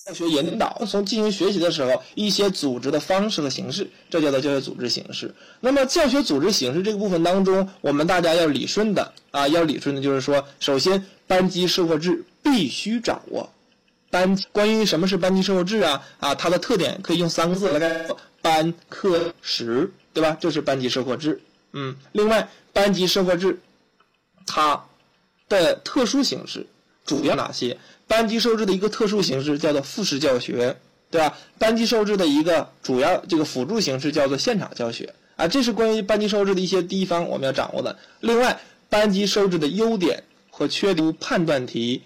教学引导，从进行学习的时候，一些组织的方式和形式，这叫做教学组织形式。那么，教学组织形式这个部分当中，我们大家要理顺的啊，要理顺的就是说，首先班级授课制必须掌握。班关于什么是班级授课制啊啊，它的特点可以用三个字来概括：班课时，对吧？这是班级授课制。嗯，另外班级授课制。它的特殊形式主要哪些？班级授课的一个特殊形式叫做复式教学，对吧？班级授课的一个主要这个辅助形式叫做现场教学啊，这是关于班级授课的一些地方我们要掌握的。另外，班级授课的优点和缺点判断题，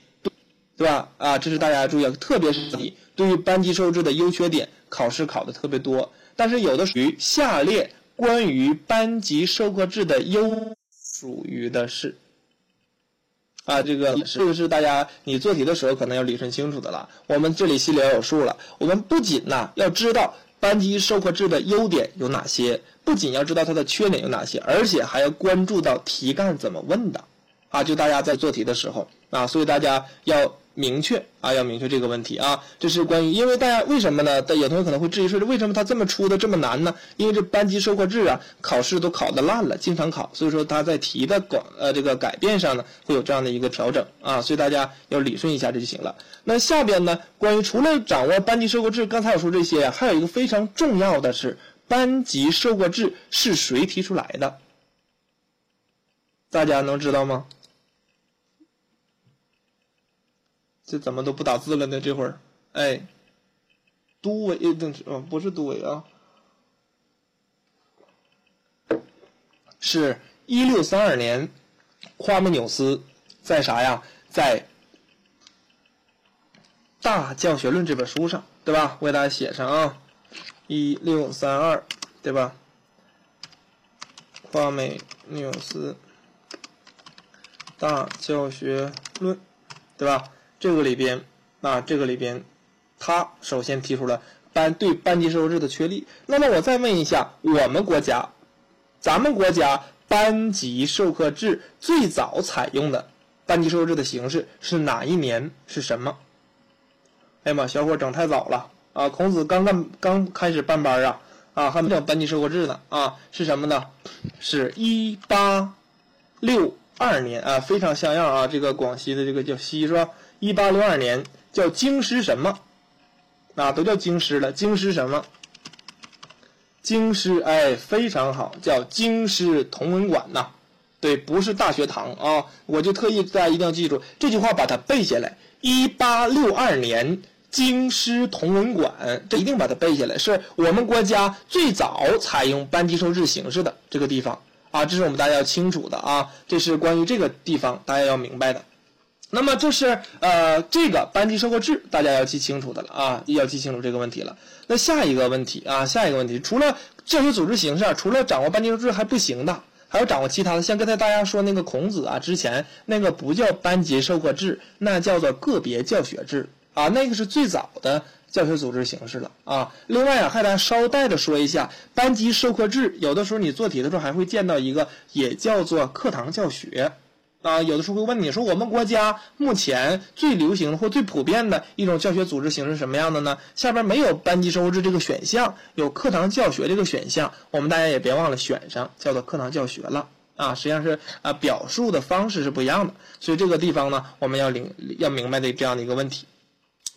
对吧？啊，这是大家注意，特别是对于班级授课的优缺点，考试考的特别多。但是有的属于下列关于班级授课制的优属于的是。啊，这个这个是大家你做题的时候可能要理顺清楚的了。我们这里心里要有数了。我们不仅呢要知道班级授课制的优点有哪些，不仅要知道它的缺点有哪些，而且还要关注到题干怎么问的。啊，就大家在做题的时候啊，所以大家要。明确啊，要明确这个问题啊，这是关于，因为大家为什么呢？有同学可能会质疑说，为什么他这么出的这么难呢？因为这班级授课制啊，考试都考的烂了，经常考，所以说他在题的广呃这个改变上呢，会有这样的一个调整啊，所以大家要理顺一下这就行了。那下边呢，关于除了掌握班级授课制，刚才我说这些，还有一个非常重要的是，班级授课制是谁提出来的？大家能知道吗？这怎么都不打字了呢？这会儿，哎，都伟，嗯，不是都伟啊，是一六三二年，夸美纽斯在啥呀？在《大教学论》这本书上，对吧？我给大家写上啊，一六三二，对吧？夸美纽斯《大教学论》，对吧？这个里边，啊，这个里边，他首先提出了班对班级授课制的确立。那么我再问一下，我们国家，咱们国家班级授课制最早采用的班级授课制的形式是哪一年？是什么？哎呀妈，小伙整太早了啊！孔子刚刚刚开始办班啊，啊，还没有班级授课制呢啊？是什么呢？是一八六二年啊，非常像样啊！这个广西的这个叫西是吧？一八六二年叫京师什么？啊，都叫京师了。京师什么？京师哎，非常好，叫京师同文馆呐。对，不是大学堂啊。我就特意大家一定要记住这句话，把它背下来。一八六二年京师同文馆，这一定把它背下来，是我们国家最早采用班级授制形式的这个地方啊。这是我们大家要清楚的啊。这是关于这个地方大家要明白的。那么这是呃这个班级授课制，大家要记清楚的了啊，要记清楚这个问题了。那下一个问题啊，下一个问题，除了教学组织形式，除了掌握班级授课制还不行的，还要掌握其他的。像刚才大家说那个孔子啊，之前那个不叫班级授课制，那叫做个别教学制啊，那个是最早的教学组织形式了啊。另外啊，还得捎带着说一下，班级授课制有的时候你做题的时候还会见到一个，也叫做课堂教学。啊，有的时候会问你说，我们国家目前最流行或最普遍的一种教学组织形式什么样的呢？下边没有班级授课制这个选项，有课堂教学这个选项，我们大家也别忘了选上，叫做课堂教学了啊。实际上是啊，表述的方式是不一样的，所以这个地方呢，我们要领要明白的这样的一个问题。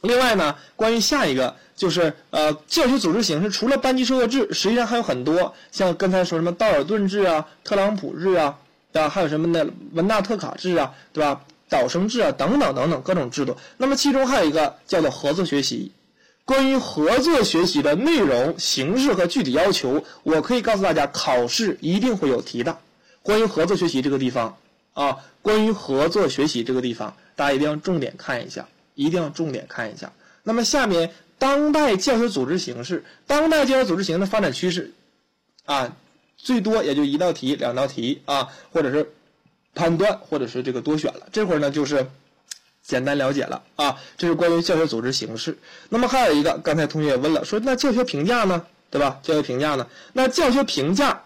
另外呢，关于下一个就是呃，教学组织形式，除了班级授课制，实际上还有很多，像刚才说什么道尔顿制啊、特朗普制啊。对吧？还有什么呢？文纳特卡制啊，对吧？导生制啊，等等等等各种制度。那么其中还有一个叫做合作学习。关于合作学习的内容、形式和具体要求，我可以告诉大家，考试一定会有题的。关于合作学习这个地方啊，关于合作学习这个地方，大家一定要重点看一下，一定要重点看一下。那么下面，当代教学组织形式，当代教学组织形式的发展趋势啊。最多也就一道题、两道题啊，或者是判断，或者是这个多选了。这会儿呢，就是简单了解了啊。这是关于教学组织形式。那么还有一个，刚才同学也问了，说那教学评价呢，对吧？教学评价呢？那教学评价，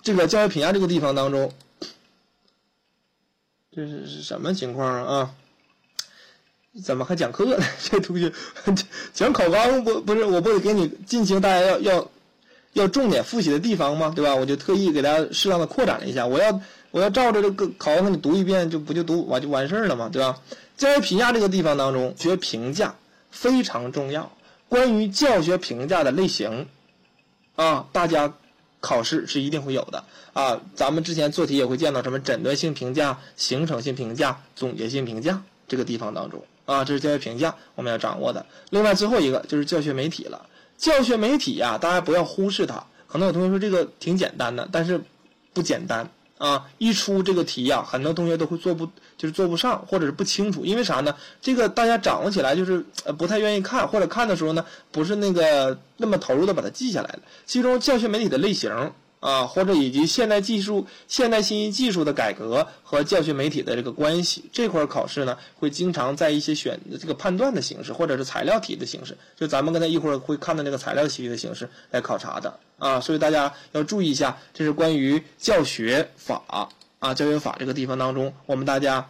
这个教学评价这个地方当中，这是是什么情况啊？怎么还讲课呢？这同学 讲考纲不不是？我不得给你进行，大家要要。要重点复习的地方嘛，对吧？我就特意给大家适当的扩展了一下。我要我要照着这个考纲给你读一遍，就不就读完就完事儿了嘛，对吧？教学评价这个地方当中，学评价非常重要。关于教学评价的类型，啊，大家考试是一定会有的啊。咱们之前做题也会见到什么诊断性评价、形成性评价、总结性评价这个地方当中啊，这是教学评价我们要掌握的。另外最后一个就是教学媒体了。教学媒体呀，大家不要忽视它。可能有同学说这个挺简单的，但是不简单啊，一出这个题呀，很多同学都会做不，就是做不上，或者是不清楚，因为啥呢？这个大家掌握起来就是不太愿意看，或者看的时候呢，不是那个那么投入的把它记下来了。其中教学媒体的类型啊，或者以及现代技术、现代信息技术的改革和教学媒体的这个关系，这块考试呢，会经常在一些选这个判断的形式，或者是材料题的形式，就咱们刚才一会儿会看的那个材料题的形式来考察的啊。所以大家要注意一下，这是关于教学法啊，教学法这个地方当中，我们大家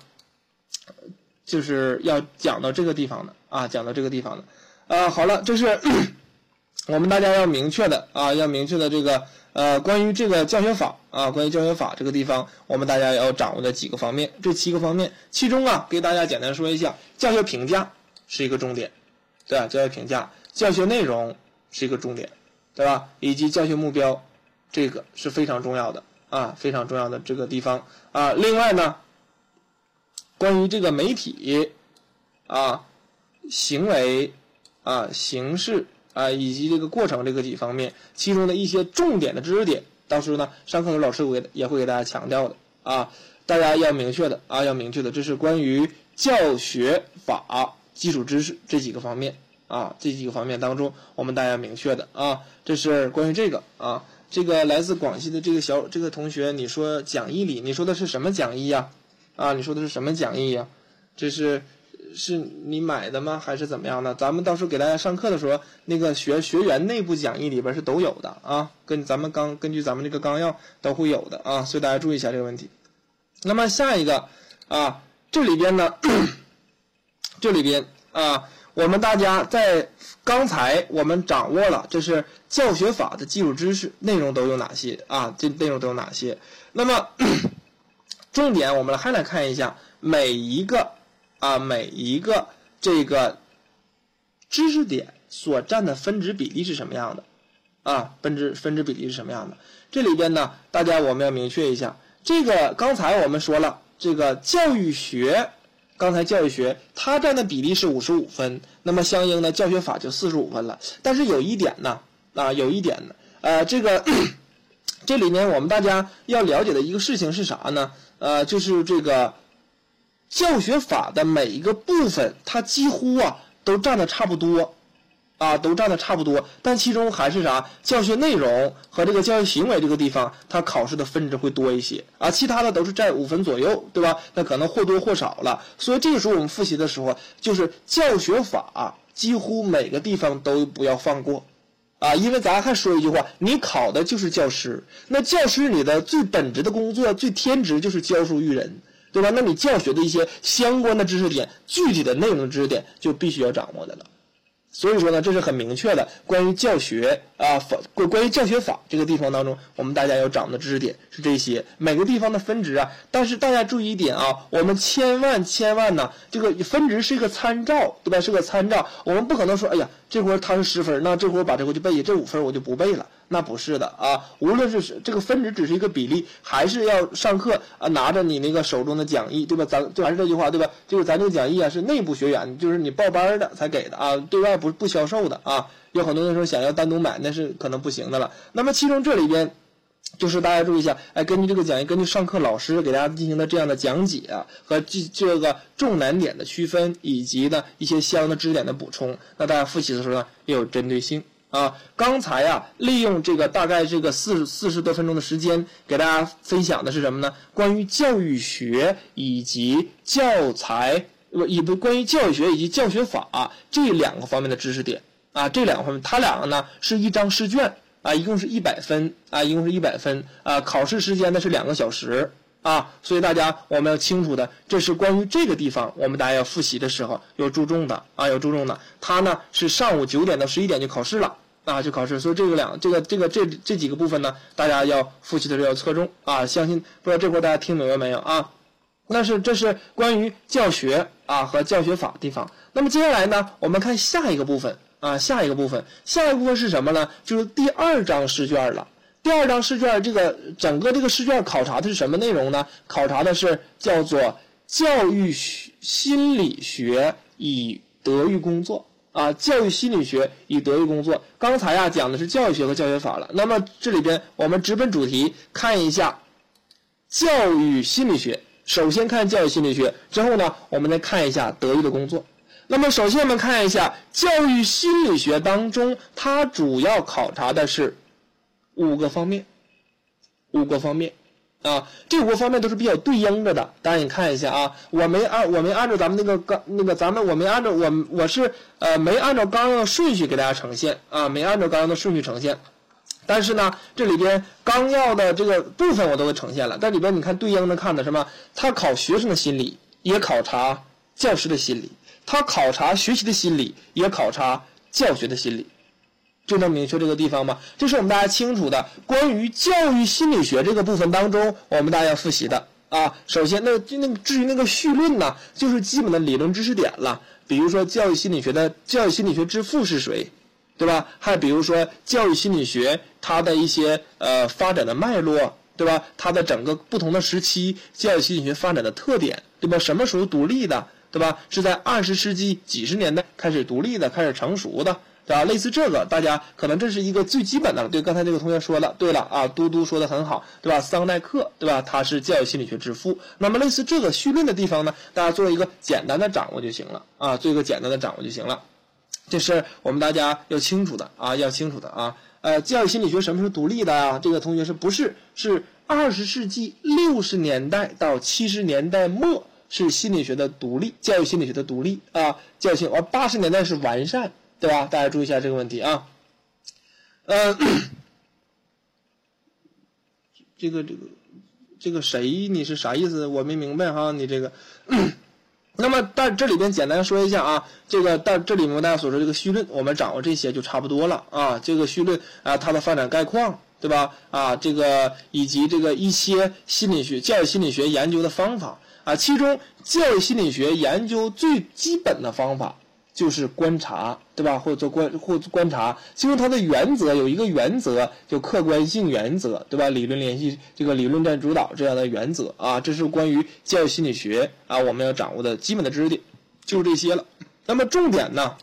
就是要讲到这个地方的啊，讲到这个地方的啊。好了，这是 我们大家要明确的啊，要明确的这个。呃，关于这个教学法啊，关于教学法这个地方，我们大家要掌握的几个方面，这七个方面，其中啊，给大家简单说一下，教学评价是一个重点，对吧？教学评价，教学内容是一个重点，对吧？以及教学目标，这个是非常重要的啊，非常重要的这个地方啊。另外呢，关于这个媒体啊，行为啊，形式。啊，以及这个过程这个几方面，其中的一些重点的知识点，到时候呢，上课的老师会也会给大家强调的啊，大家要明确的啊，要明确的，这是关于教学法基础知识这几个方面啊，这几个方面当中，我们大家明确的啊，这是关于这个啊，这个来自广西的这个小这个同学，你说讲义里，你说的是什么讲义呀？啊，你说的是什么讲义呀？这是。是你买的吗？还是怎么样的？咱们到时候给大家上课的时候，那个学学员内部讲义里边是都有的啊，跟咱们刚根据咱们这个纲要都会有的啊，所以大家注意一下这个问题。那么下一个啊，这里边呢，这里边啊，我们大家在刚才我们掌握了，这是教学法的基础知识内容都有哪些啊？这内容都有哪些？那么 重点我们还来看一下每一个。啊，每一个这个知识点所占的分值比例是什么样的？啊，分值分值比例是什么样的？这里边呢，大家我们要明确一下，这个刚才我们说了，这个教育学，刚才教育学它占的比例是五十五分，那么相应的教学法就四十五分了。但是有一点呢，啊，有一点呢，呃，这个 这里面我们大家要了解的一个事情是啥呢？呃，就是这个。教学法的每一个部分，它几乎啊都占的差不多，啊都占的差不多，但其中还是啥？教学内容和这个教育行为这个地方，它考试的分值会多一些啊，其他的都是在五分左右，对吧？那可能或多或少了。所以这个时候我们复习的时候，就是教学法几乎每个地方都不要放过，啊，因为咱还说一句话，你考的就是教师，那教师你的最本职的工作、最天职就是教书育人。对吧？那你教学的一些相关的知识点、具体的内容知识点，就必须要掌握的了。所以说呢，这是很明确的关于教学啊法关关于教学法这个地方当中，我们大家要掌握的知识点是这些。每个地方的分值啊，但是大家注意一点啊，我们千万千万呢，这个分值是一个参照，对吧？是个参照，我们不可能说，哎呀，这会儿他是十分，那这会儿把这回就背下，这五分我就不背了。那不是的啊，无论是这个分值只是一个比例，还是要上课啊，拿着你那个手中的讲义，对吧？咱就还是这句话，对吧？就是咱这个讲义啊，是内部学员，就是你报班的才给的啊，对外不不销售的啊。有很多人说想要单独买，那是可能不行的了。那么其中这里边，就是大家注意一下，哎，根据这个讲义，根据上课老师给大家进行的这样的讲解和这这个重难点的区分，以及呢一些相应的知识点的补充，那大家复习的时候呢，也有针对性。啊，刚才呀，利用这个大概这个四四十多分钟的时间，给大家分享的是什么呢？关于教育学以及教材不，以不关于教育学以及教学法这两个方面的知识点啊，这两个方面，它两个呢是一张试卷啊，一共是一百分啊，一共是一百分啊，考试时间呢是两个小时啊，所以大家我们要清楚的，这是关于这个地方，我们大家要复习的时候要注重的啊，要注重的，它呢是上午九点到十一点就考试了。啊，去考试，所以这个两，这个这个这这几个部分呢，大家要复习的时候要侧重啊。相信不知道这块大家听明白没有啊？那是这是关于教学啊和教学法地方。那么接下来呢，我们看下一个部分啊，下一个部分，下一个部分是什么呢？就是第二张试卷了。第二张试卷，这个整个这个试卷考察的是什么内容呢？考察的是叫做教育心理学与德育工作。啊，教育心理学与德育工作，刚才呀讲的是教育学和教学法了。那么这里边我们直奔主题，看一下教育心理学。首先看教育心理学，之后呢，我们再看一下德育的工作。那么，首先我们看一下教育心理学当中，它主要考察的是五个方面，五个方面啊，这五个方面都是比较对应着的。大家你看一下啊，我没按我没按照咱们那个纲那个咱们我没按照我我是呃没按照纲要的顺序给大家呈现啊，没按照纲要的顺序呈现。但是呢，这里边纲要的这个部分我都给呈现了。但里边你看对应着看的什么？他考学生的心理，也考察教师的心理；他考察学习的心理，也考察教学的心理。就能明确这个地方吗？这是我们大家清楚的。关于教育心理学这个部分当中，我们大家要复习的啊。首先，那那个至于那个绪论呢，就是基本的理论知识点了。比如说，教育心理学的教育心理学之父是谁？对吧？还比如说教育心理学它的一些呃发展的脉络，对吧？它的整个不同的时期教育心理学发展的特点，对吧？什么时候独立的，对吧？是在二十世纪几十年代开始独立的，开始成熟的，是吧？类似这个，大家可能这是一个最基本的了。对，刚才这个同学说了，对了啊，嘟嘟说的很好，对吧？桑代克，对吧？他是教育心理学之父。那么类似这个绪论的地方呢，大家做一个简单的掌握就行了啊，做一个简单的掌握就行了。这是我们大家要清楚的啊，要清楚的啊。呃，教育心理学什么时候独立的啊？这个同学是不是是二十世纪六十年代到七十年代末是心理学的独立，教育心理学的独立啊？教育心，而八十年代是完善，对吧？大家注意一下这个问题啊。呃，这个这个这个谁？你是啥意思？我没明白哈，你这个。那么，但这里边简单说一下啊，这个但这里面大家所说这个绪论，我们掌握这些就差不多了啊。这个绪论啊，它的发展概况，对吧？啊，这个以及这个一些心理学、教育心理学研究的方法啊，其中教育心理学研究最基本的方法。就是观察，对吧？或者做观或观察，其中它的原则有一个原则，就客观性原则，对吧？理论联系，这个理论占主导这样的原则啊，这是关于教育心理学啊我们要掌握的基本的知识点，就这些了。那么重点呢，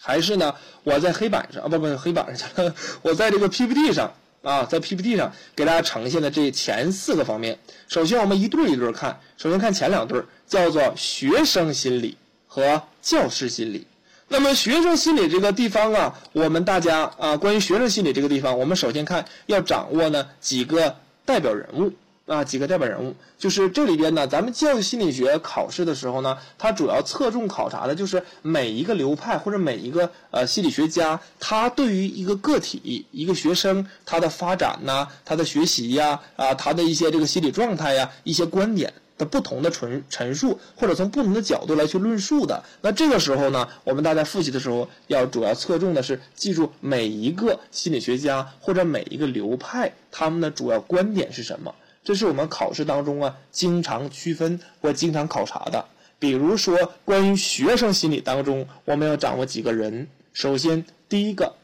还是呢，我在黑板上啊，不不，黑板上，我在这个 PPT 上啊，在 PPT 上给大家呈现的这前四个方面。首先我们一对一对看，首先看前两对，叫做学生心理。和教师心理，那么学生心理这个地方啊，我们大家啊，关于学生心理这个地方，我们首先看要掌握呢几个代表人物啊，几个代表人物，就是这里边呢，咱们教育心理学考试的时候呢，它主要侧重考察的就是每一个流派或者每一个呃心理学家，他对于一个个体一个学生他的发展呐，他的学习呀啊，他的一些这个心理状态呀，一些观点。的不同的陈陈述，或者从不同的角度来去论述的，那这个时候呢，我们大家复习的时候要主要侧重的是记住每一个心理学家或者每一个流派他们的主要观点是什么，这是我们考试当中啊经常区分或经常考察的。比如说关于学生心理当中，我们要掌握几个人。首先第一个，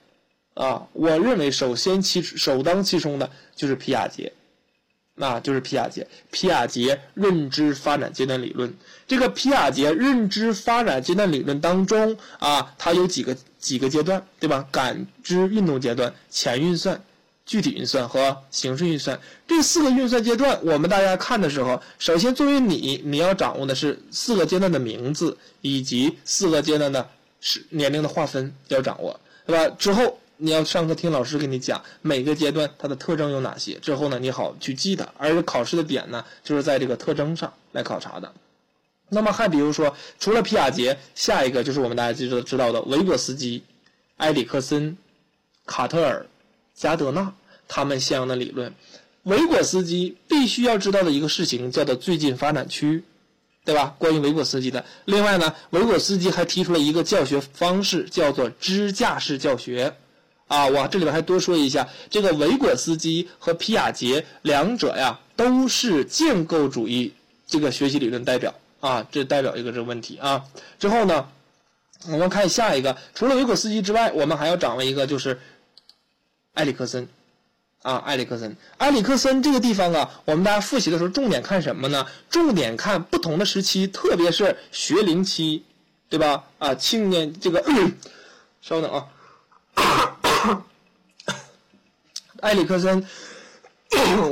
啊，我认为首先其首当其冲的就是皮亚杰。那就是皮亚杰，皮亚杰认知发展阶段理论。这个皮亚杰认知发展阶段理论当中啊，它有几个几个阶段，对吧？感知运动阶段、前运算、具体运算和形式运算这四个运算阶段，我们大家看的时候，首先作为你，你要掌握的是四个阶段的名字以及四个阶段的是年龄的划分要掌握，对吧？之后。你要上课听老师给你讲每个阶段它的特征有哪些，之后呢你好去记它。而考试的点呢，就是在这个特征上来考察的。那么还比如说，除了皮亚杰，下一个就是我们大家知道知道的维果斯基、埃里克森、卡特尔、加德纳他们相应的理论。维果斯基必须要知道的一个事情叫做最近发展区。对吧？关于维果斯基的，另外呢，维果斯基还提出了一个教学方式，叫做支架式教学。啊，我这里边还多说一下，这个维果斯基和皮亚杰两者呀，都是建构主义这个学习理论代表啊，这代表一个这个问题啊。之后呢，我们看下一个，除了维果斯基之外，我们还要掌握一个，就是埃里克森。啊，埃里克森，埃里克森这个地方啊，我们大家复习的时候重点看什么呢？重点看不同的时期，特别是学龄期，对吧？啊，青年这个，稍等啊。埃里克森，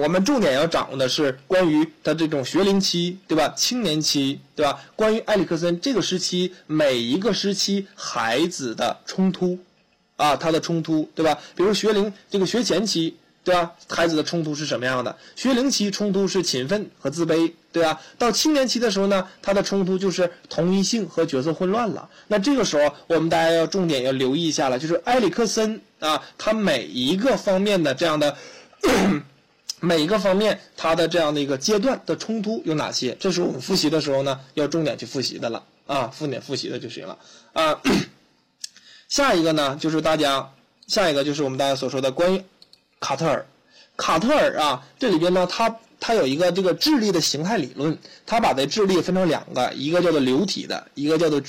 我们重点要掌握的是关于他这种学龄期，对吧？青年期，对吧？关于埃里克森这个时期每一个时期孩子的冲突，啊，他的冲突，对吧？比如学龄这个学前期，对吧？孩子的冲突是什么样的？学龄期冲突是勤奋和自卑，对吧？到青年期的时候呢，他的冲突就是同一性和角色混乱了。那这个时候我们大家要重点要留意一下了，就是埃里克森啊，它每一个方面的这样的。每一个方面，它的这样的一个阶段的冲突有哪些？这是我们复习的时候呢，要重点去复习的了啊，重点复习的就行了啊。下一个呢，就是大家下一个就是我们大家所说的关于卡特尔，卡特尔啊，这里边呢，它它有一个这个智力的形态理论，它把这智力分成两个，一个叫做流体的，一个叫做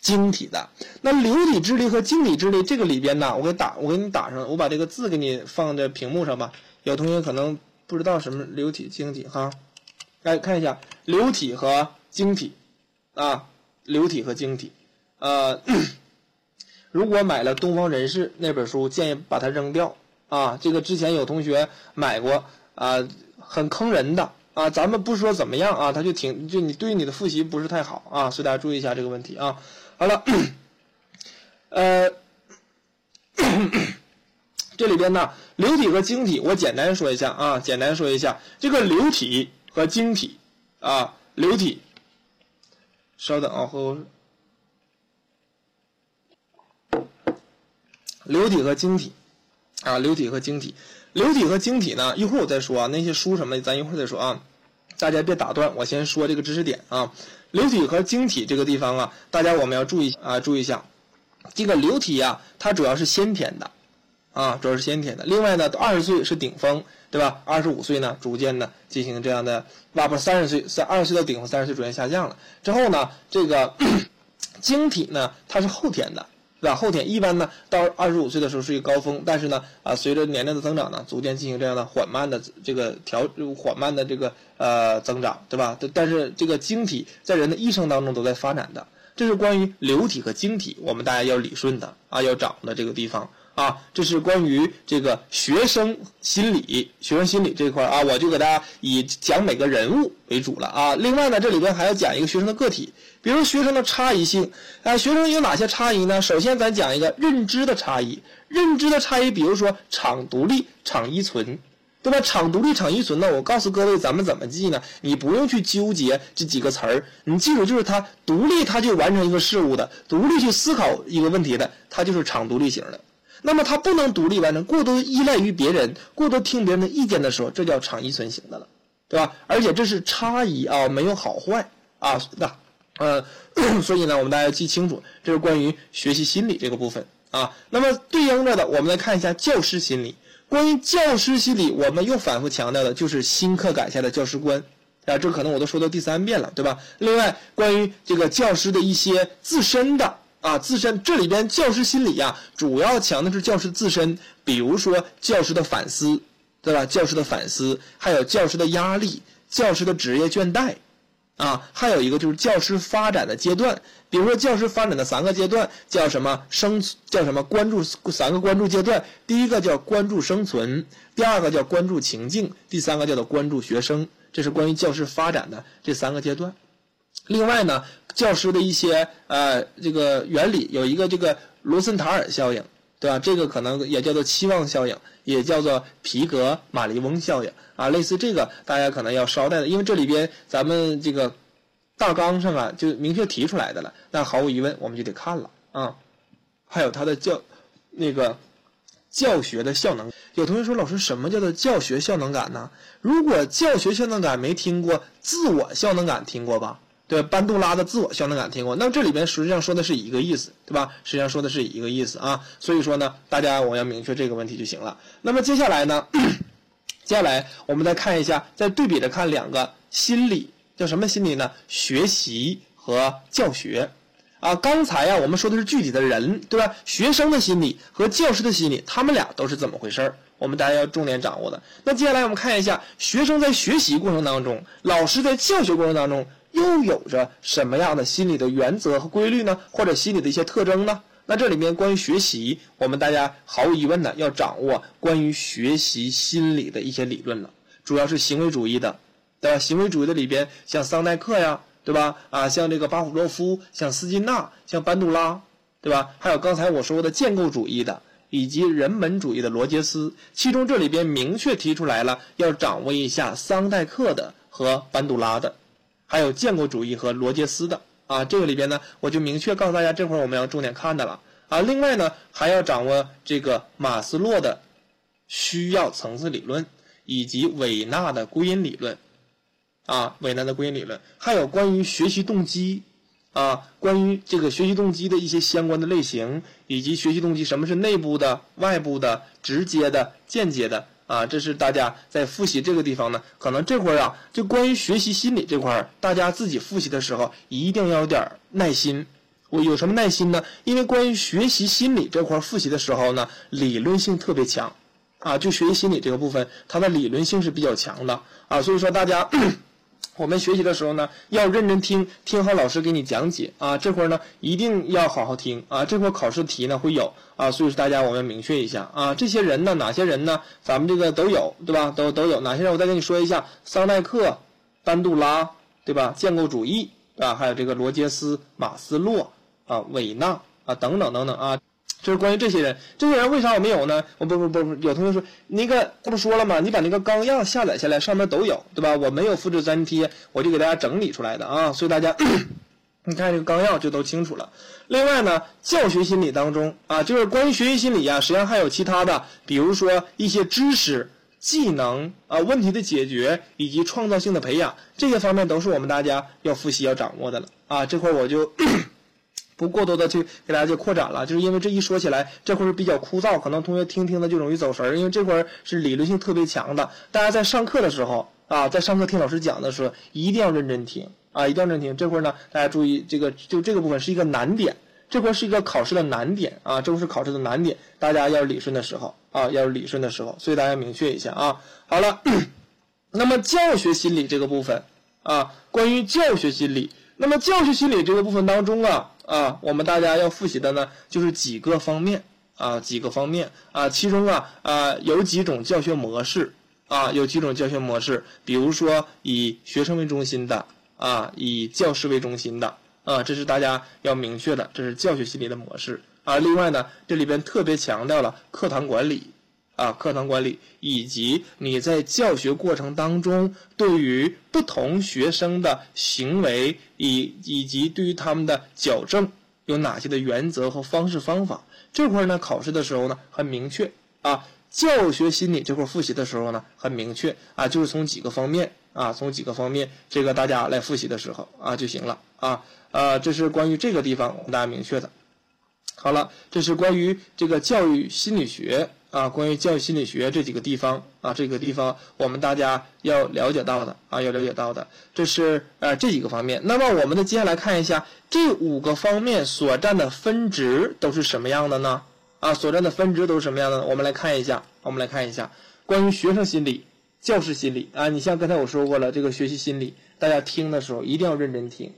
晶体的。那流体智力和晶体智力这个里边呢，我给打我给你打上，我把这个字给你放在屏幕上吧。有同学可能。不知道什么流体晶体哈，来看一下流体和晶体啊，流体和晶体，呃，如果买了东方人士那本书，建议把它扔掉啊。这个之前有同学买过啊，很坑人的啊。咱们不说怎么样啊，他就挺就你对你的复习不是太好啊，所以大家注意一下这个问题啊。好了，呃。这里边呢，流体和晶体，我简单说一下啊，简单说一下这个流体和晶体啊，流体，稍等啊，和流体和晶体啊，流体和晶体，流体和晶体呢，一会儿我再说啊，那些书什么，咱一会儿再说啊，大家别打断，我先说这个知识点啊，流体和晶体这个地方啊，大家我们要注意啊，注意一下，这个流体呀，它主要是先天的。啊，主要是先天的。另外呢，二十岁是顶峰，对吧？二十五岁呢，逐渐的进行这样的，哇，不，三十岁，三二十岁到顶峰，三十岁逐渐下降了。之后呢，这个 晶体呢，它是后天的，对吧？后天一般呢，到二十五岁的时候是一个高峰，但是呢，啊，随着年龄的增长呢，逐渐进行这样的缓慢的这个调，缓慢的这个呃增长，对吧？但是这个晶体在人的一生当中都在发展的，这是关于流体和晶体，我们大家要理顺的啊，要掌握的这个地方。啊，这是关于这个学生心理、学生心理这块啊，我就给大家以讲每个人物为主了啊。另外呢，这里边还要讲一个学生的个体，比如学生的差异性啊，学生有哪些差异呢？首先，咱讲一个认知的差异，认知的差异，比如说场独立、场依存，对吧？场独立、场依存呢，我告诉各位，咱们怎么记呢？你不用去纠结这几个词儿，你记住就是它独立，它就完成一个事物的，独立去思考一个问题的，它就是场独立型的。那么他不能独立完成，过多依赖于别人，过多听别人的意见的时候，这叫场依存型的了，对吧？而且这是差异啊，没有好坏啊，那呃，所以呢，我们大家要记清楚，这是关于学习心理这个部分啊。那么对应着的，我们来看一下教师心理。关于教师心理，我们又反复强调的就是新课改下的教师观啊，这可能我都说到第三遍了，对吧？另外，关于这个教师的一些自身的。啊，自身这里边教师心理呀，主要强的是教师自身，比如说教师的反思，对吧？教师的反思，还有教师的压力，教师的职业倦怠，啊，还有一个就是教师发展的阶段，比如说教师发展的三个阶段叫什么生，叫什么关注三个关注阶段，第一个叫关注生存，第二个叫关注情境，第三个叫做关注学生，这是关于教师发展的这三个阶段。另外呢。教师的一些呃这个原理有一个这个罗森塔尔效应，对吧？这个可能也叫做期望效应，也叫做皮格马利翁效应啊，类似这个大家可能要捎带的，因为这里边咱们这个大纲上啊就明确提出来的了，那毫无疑问我们就得看了啊。还有他的教那个教学的效能，有同学说老师什么叫做教学效能感呢？如果教学效能感没听过，自我效能感听过吧？对班杜拉的自我效能感听过，那这里边实际上说的是一个意思，对吧？实际上说的是一个意思啊，所以说呢，大家我要明确这个问题就行了。那么接下来呢，接下来我们再看一下，再对比着看两个心理，叫什么心理呢？学习和教学啊。刚才呀，我们说的是具体的人，对吧？学生的心理和教师的心理，他们俩都是怎么回事儿？我们大家要重点掌握的。那接下来我们看一下，学生在学习过程当中，老师在教学过程当中。又有着什么样的心理的原则和规律呢？或者心理的一些特征呢？那这里面关于学习，我们大家毫无疑问的要掌握关于学习心理的一些理论了，主要是行为主义的，对吧？行为主义的里边，像桑代克呀，对吧？啊，像这个巴甫洛夫，像斯金纳，像班杜拉，对吧？还有刚才我说的建构主义的。以及人本主义的罗杰斯，其中这里边明确提出来了，要掌握一下桑代克的和班杜拉的，还有建构主义和罗杰斯的啊。这个里边呢，我就明确告诉大家，这会儿我们要重点看的了啊。另外呢，还要掌握这个马斯洛的需要层次理论，以及韦纳的归因理论啊，韦纳的归因理论，还有关于学习动机。啊，关于这个学习动机的一些相关的类型，以及学习动机什么是内部的、外部的、直接的、间接的啊，这是大家在复习这个地方呢，可能这块儿啊，就关于学习心理这块儿，大家自己复习的时候一定要有点耐心。我有什么耐心呢？因为关于学习心理这块儿复习的时候呢，理论性特别强啊，就学习心理这个部分，它的理论性是比较强的啊，所以说大家。我们学习的时候呢，要认真听，听好老师给你讲解啊。这会儿呢，一定要好好听啊。这会儿考试题呢会有啊，所以说大家我们明确一下啊。这些人呢，哪些人呢？咱们这个都有，对吧？都都有哪些人？我再跟你说一下：桑代克、班杜拉，对吧？建构主义啊，还有这个罗杰斯、马斯洛啊、韦纳啊等等等等啊。就是关于这些人，这些人为啥我没有呢？我不不不不，有同学说那个他不说了吗？你把那个纲要下载下来，上面都有，对吧？我没有复制粘贴，我就给大家整理出来的啊，所以大家 你看这个纲要就都清楚了。另外呢，教学心理当中啊，就是关于学习心理啊，实际上还有其他的，比如说一些知识、技能啊、问题的解决以及创造性的培养，这些方面都是我们大家要复习要掌握的了啊。这块我就。不过多的去给大家去扩展了，就是因为这一说起来，这会儿比较枯燥，可能同学听听的就容易走神儿。因为这会儿是理论性特别强的，大家在上课的时候啊，在上课听老师讲的时候，一定要认真听啊，一定要认真听。这会儿呢，大家注意这个，就这个部分是一个难点，这块是一个考试的难点啊，这会是考试的难点，大家要理顺的时候啊，要理顺的时候，所以大家明确一下啊。好了，那么教学心理这个部分啊，关于教学心理，那么教学心理这个部分当中啊。啊，我们大家要复习的呢，就是几个方面啊，几个方面啊，其中啊啊有几种教学模式啊，有几种教学模式，比如说以学生为中心的啊，以教师为中心的啊，这是大家要明确的，这是教学心理的模式啊。另外呢，这里边特别强调了课堂管理。啊，课堂管理以及你在教学过程当中，对于不同学生的行为以以及对于他们的矫正有哪些的原则和方式方法，这块呢考试的时候呢很明确啊。教学心理这块复习的时候呢很明确啊，就是从几个方面啊，从几个方面这个大家来复习的时候啊就行了啊。呃，这是关于这个地方我们大家明确的。好了，这是关于这个教育心理学。啊，关于教育心理学这几个地方啊，这个地方我们大家要了解到的啊，要了解到的，这是呃这几个方面。那么我们呢，接下来看一下这五个方面所占的分值都是什么样的呢？啊，所占的分值都是什么样的呢？我们来看一下，我们来看一下关于学生心理、教师心理啊。你像刚才我说过了，这个学习心理，大家听的时候一定要认真听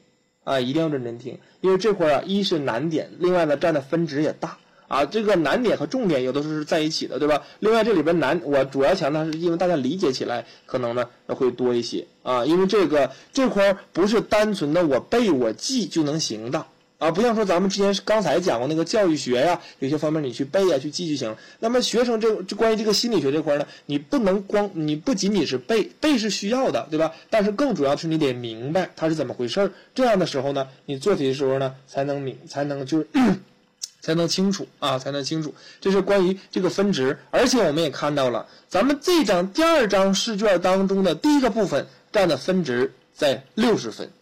啊，一定要认真听，因为这块啊，一是难点，另外呢占的分值也大。啊，这个难点和重点有的时候是在一起的，对吧？另外这里边难，我主要强调是因为大家理解起来可能呢会多一些啊，因为这个这块不是单纯的我背我记就能行的啊，不像说咱们之前刚才讲过那个教育学呀，有些方面你去背啊去记就行。那么学生这这关于这个心理学这块呢，你不能光你不仅仅是背背是需要的，对吧？但是更主要是你得明白它是怎么回事儿，这样的时候呢，你做题的时候呢才能明才能就是。才能清楚啊，才能清楚。这是关于这个分值，而且我们也看到了，咱们这张第二张试卷当中的第一个部分占的分值在六十分，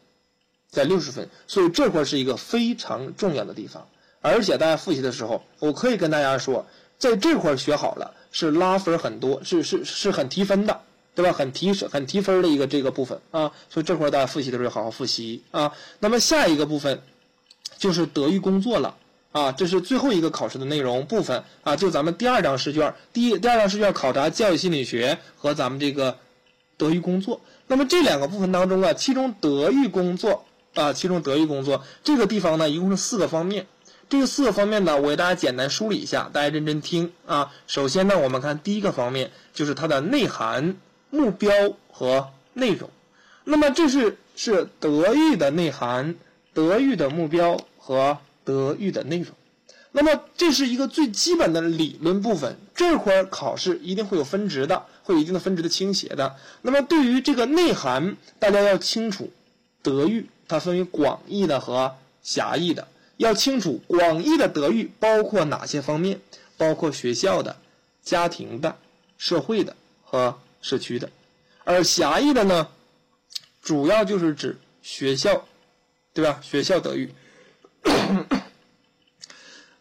在六十分，所以这块是一个非常重要的地方。而且大家复习的时候，我可以跟大家说，在这块学好了是拉分很多，是是是很提分的，对吧？很提很提分的一个这个部分啊。所以这块大家复习的时候好好复习啊。那么下一个部分就是德育工作了。啊，这是最后一个考试的内容部分啊，就咱们第二张试卷，第一第二张试卷考察教育心理学和咱们这个德育工作。那么这两个部分当中啊，其中德育工作啊，其中德育工作这个地方呢，一共是四个方面。这四个方面呢，我给大家简单梳理一下，大家认真听啊。首先呢，我们看第一个方面，就是它的内涵、目标和内容。那么这是是德育的内涵、德育的目标和德育的内容。那么这是一个最基本的理论部分，这块考试一定会有分值的，会有一定的分值的倾斜的。那么对于这个内涵，大家要清楚，德育它分为广义的和狭义的，要清楚广义的德育包括哪些方面，包括学校的、家庭的、社会的和社区的，而狭义的呢，主要就是指学校，对吧？学校德育。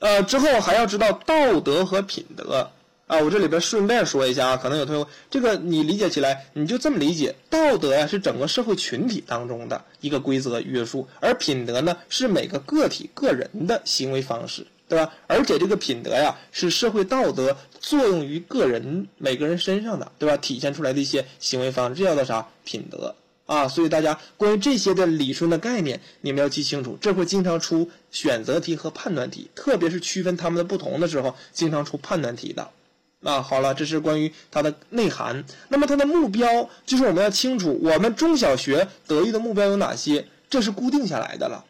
呃，之后还要知道道德和品德啊，我这里边顺便说一下啊，可能有同学这个你理解起来，你就这么理解，道德呀是整个社会群体当中的一个规则约束，而品德呢是每个个体个人的行为方式，对吧？而且这个品德呀是社会道德作用于个人每个人身上的，对吧？体现出来的一些行为方式，这叫做啥？品德。啊，所以大家关于这些的理顺的概念，你们要记清楚，这会经常出选择题和判断题，特别是区分它们的不同的时候，经常出判断题的。啊，好了，这是关于它的内涵。那么它的目标，就是我们要清楚，我们中小学德育的目标有哪些，这是固定下来的了。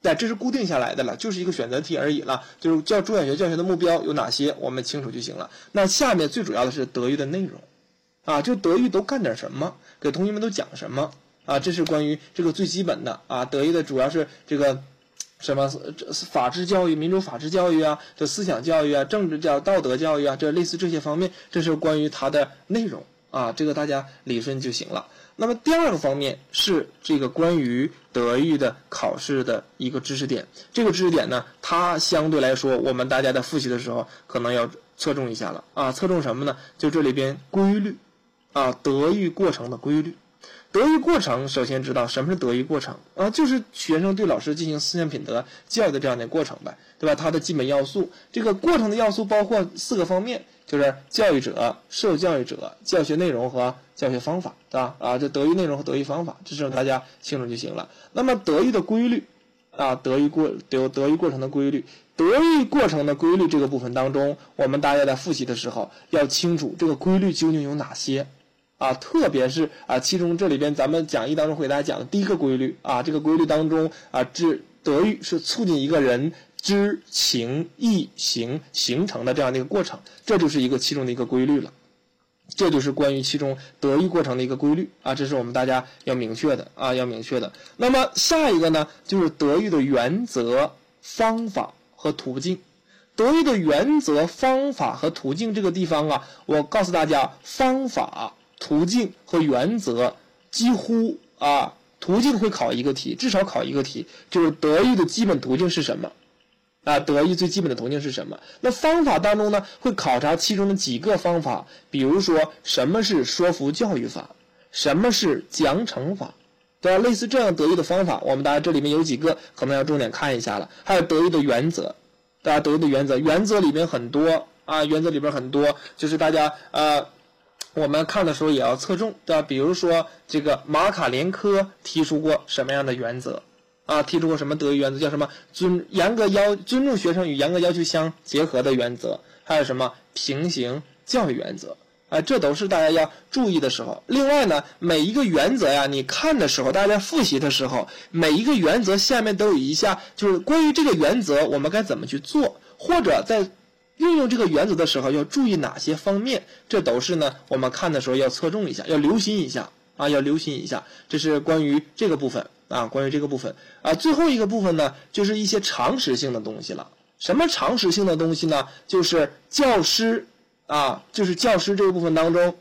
对，这是固定下来的了，就是一个选择题而已了。就是教中小学教学的目标有哪些，我们清楚就行了。那下面最主要的是德育的内容。啊，就德育都干点什么？给同学们都讲什么？啊，这是关于这个最基本的啊。德育的主要是这个什么？这法治教育、民主法治教育啊，这思想教育啊，政治教、道德教育啊，这类似这些方面，这是关于它的内容啊。这个大家理顺就行了。那么第二个方面是这个关于德育的考试的一个知识点。这个知识点呢，它相对来说，我们大家在复习的时候可能要侧重一下了啊。侧重什么呢？就这里边规律。啊，德育过程的规律。德育过程，首先知道什么是德育过程啊？就是学生对老师进行思想品德教育的这样的过程呗，对吧？它的基本要素，这个过程的要素包括四个方面，就是教育者、受教育者、教学内容和教学方法，对吧？啊，这德育内容和德育方法，这是大家清楚就行了。那么德育的规律啊，德育过德德育过程的规律，德育过程的规律这个部分当中，我们大家在复习的时候要清楚这个规律究竟有哪些。啊，特别是啊，其中这里边咱们讲义当中会给大家讲的第一个规律啊，这个规律当中啊，知德育是促进一个人知情意行形成的这样的一个过程，这就是一个其中的一个规律了，这就是关于其中德育过程的一个规律啊，这是我们大家要明确的啊，要明确的。那么下一个呢，就是德育的原则、方法和途径。德育的原则、方法和途径这个地方啊，我告诉大家，方法。途径和原则几乎啊，途径会考一个题，至少考一个题，就是德育的基本途径是什么？啊，德育最基本的途径是什么？那方法当中呢，会考察其中的几个方法，比如说什么是说服教育法，什么是奖惩法，对吧？类似这样德育的方法，我们大家这里面有几个可能要重点看一下了。还有德育的原则，大家德育的原则，原则里面很多啊，原则里边很多，就是大家呃。我们看的时候也要侧重，对吧？比如说这个马卡连科提出过什么样的原则啊？提出过什么德育原则？叫什么尊严格要尊重学生与严格要求相结合的原则？还有什么平行教育原则？啊，这都是大家要注意的时候。另外呢，每一个原则呀，你看的时候，大家复习的时候，每一个原则下面都有一下，就是关于这个原则我们该怎么去做，或者在。运用这个原则的时候要注意哪些方面？这都是呢，我们看的时候要侧重一下，要留心一下啊，要留心一下。这是关于这个部分啊，关于这个部分啊。最后一个部分呢，就是一些常识性的东西了。什么常识性的东西呢？就是教师啊，就是教师这个部分当中，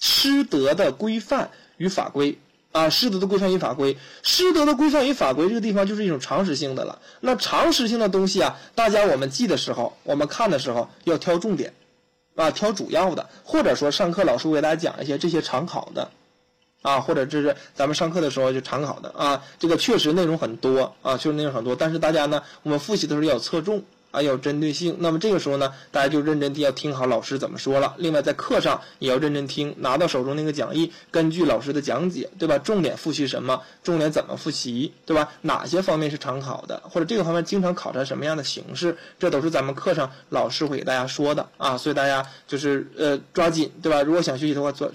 师德的规范与法规。啊，师德的规范与法规，师德的规范与法规这个地方就是一种常识性的了。那常识性的东西啊，大家我们记的时候，我们看的时候要挑重点，啊，挑主要的，或者说上课老师给大家讲一些这些常考的，啊，或者这是咱们上课的时候就常考的啊。这个确实内容很多啊，确实内容很多，但是大家呢，我们复习的时候要侧重啊，有针对性。那么这个时候呢，大家就认真地要听好老师怎么说了。另外在课上也要认真听，拿到手中那个讲义，根据老师的讲解，对吧？重点复习什么？重点怎么复习，对吧？哪些方面是常考的，或者这个方面经常考察什么样的形式？这都是咱们课上老师会给大家说的啊。所以大家就是呃抓紧，对吧？如果想学习的话，做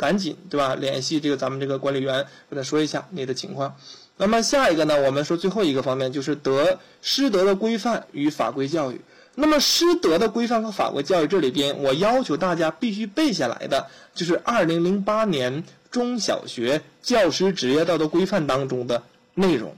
赶紧，对吧？联系这个咱们这个管理员，跟他说一下你的情况。那么下一个呢？我们说最后一个方面就是德师德的规范与法规教育。那么师德的规范和法规教育这里边，我要求大家必须背下来的，就是二零零八年中小学教师职业道德规范当中的内容。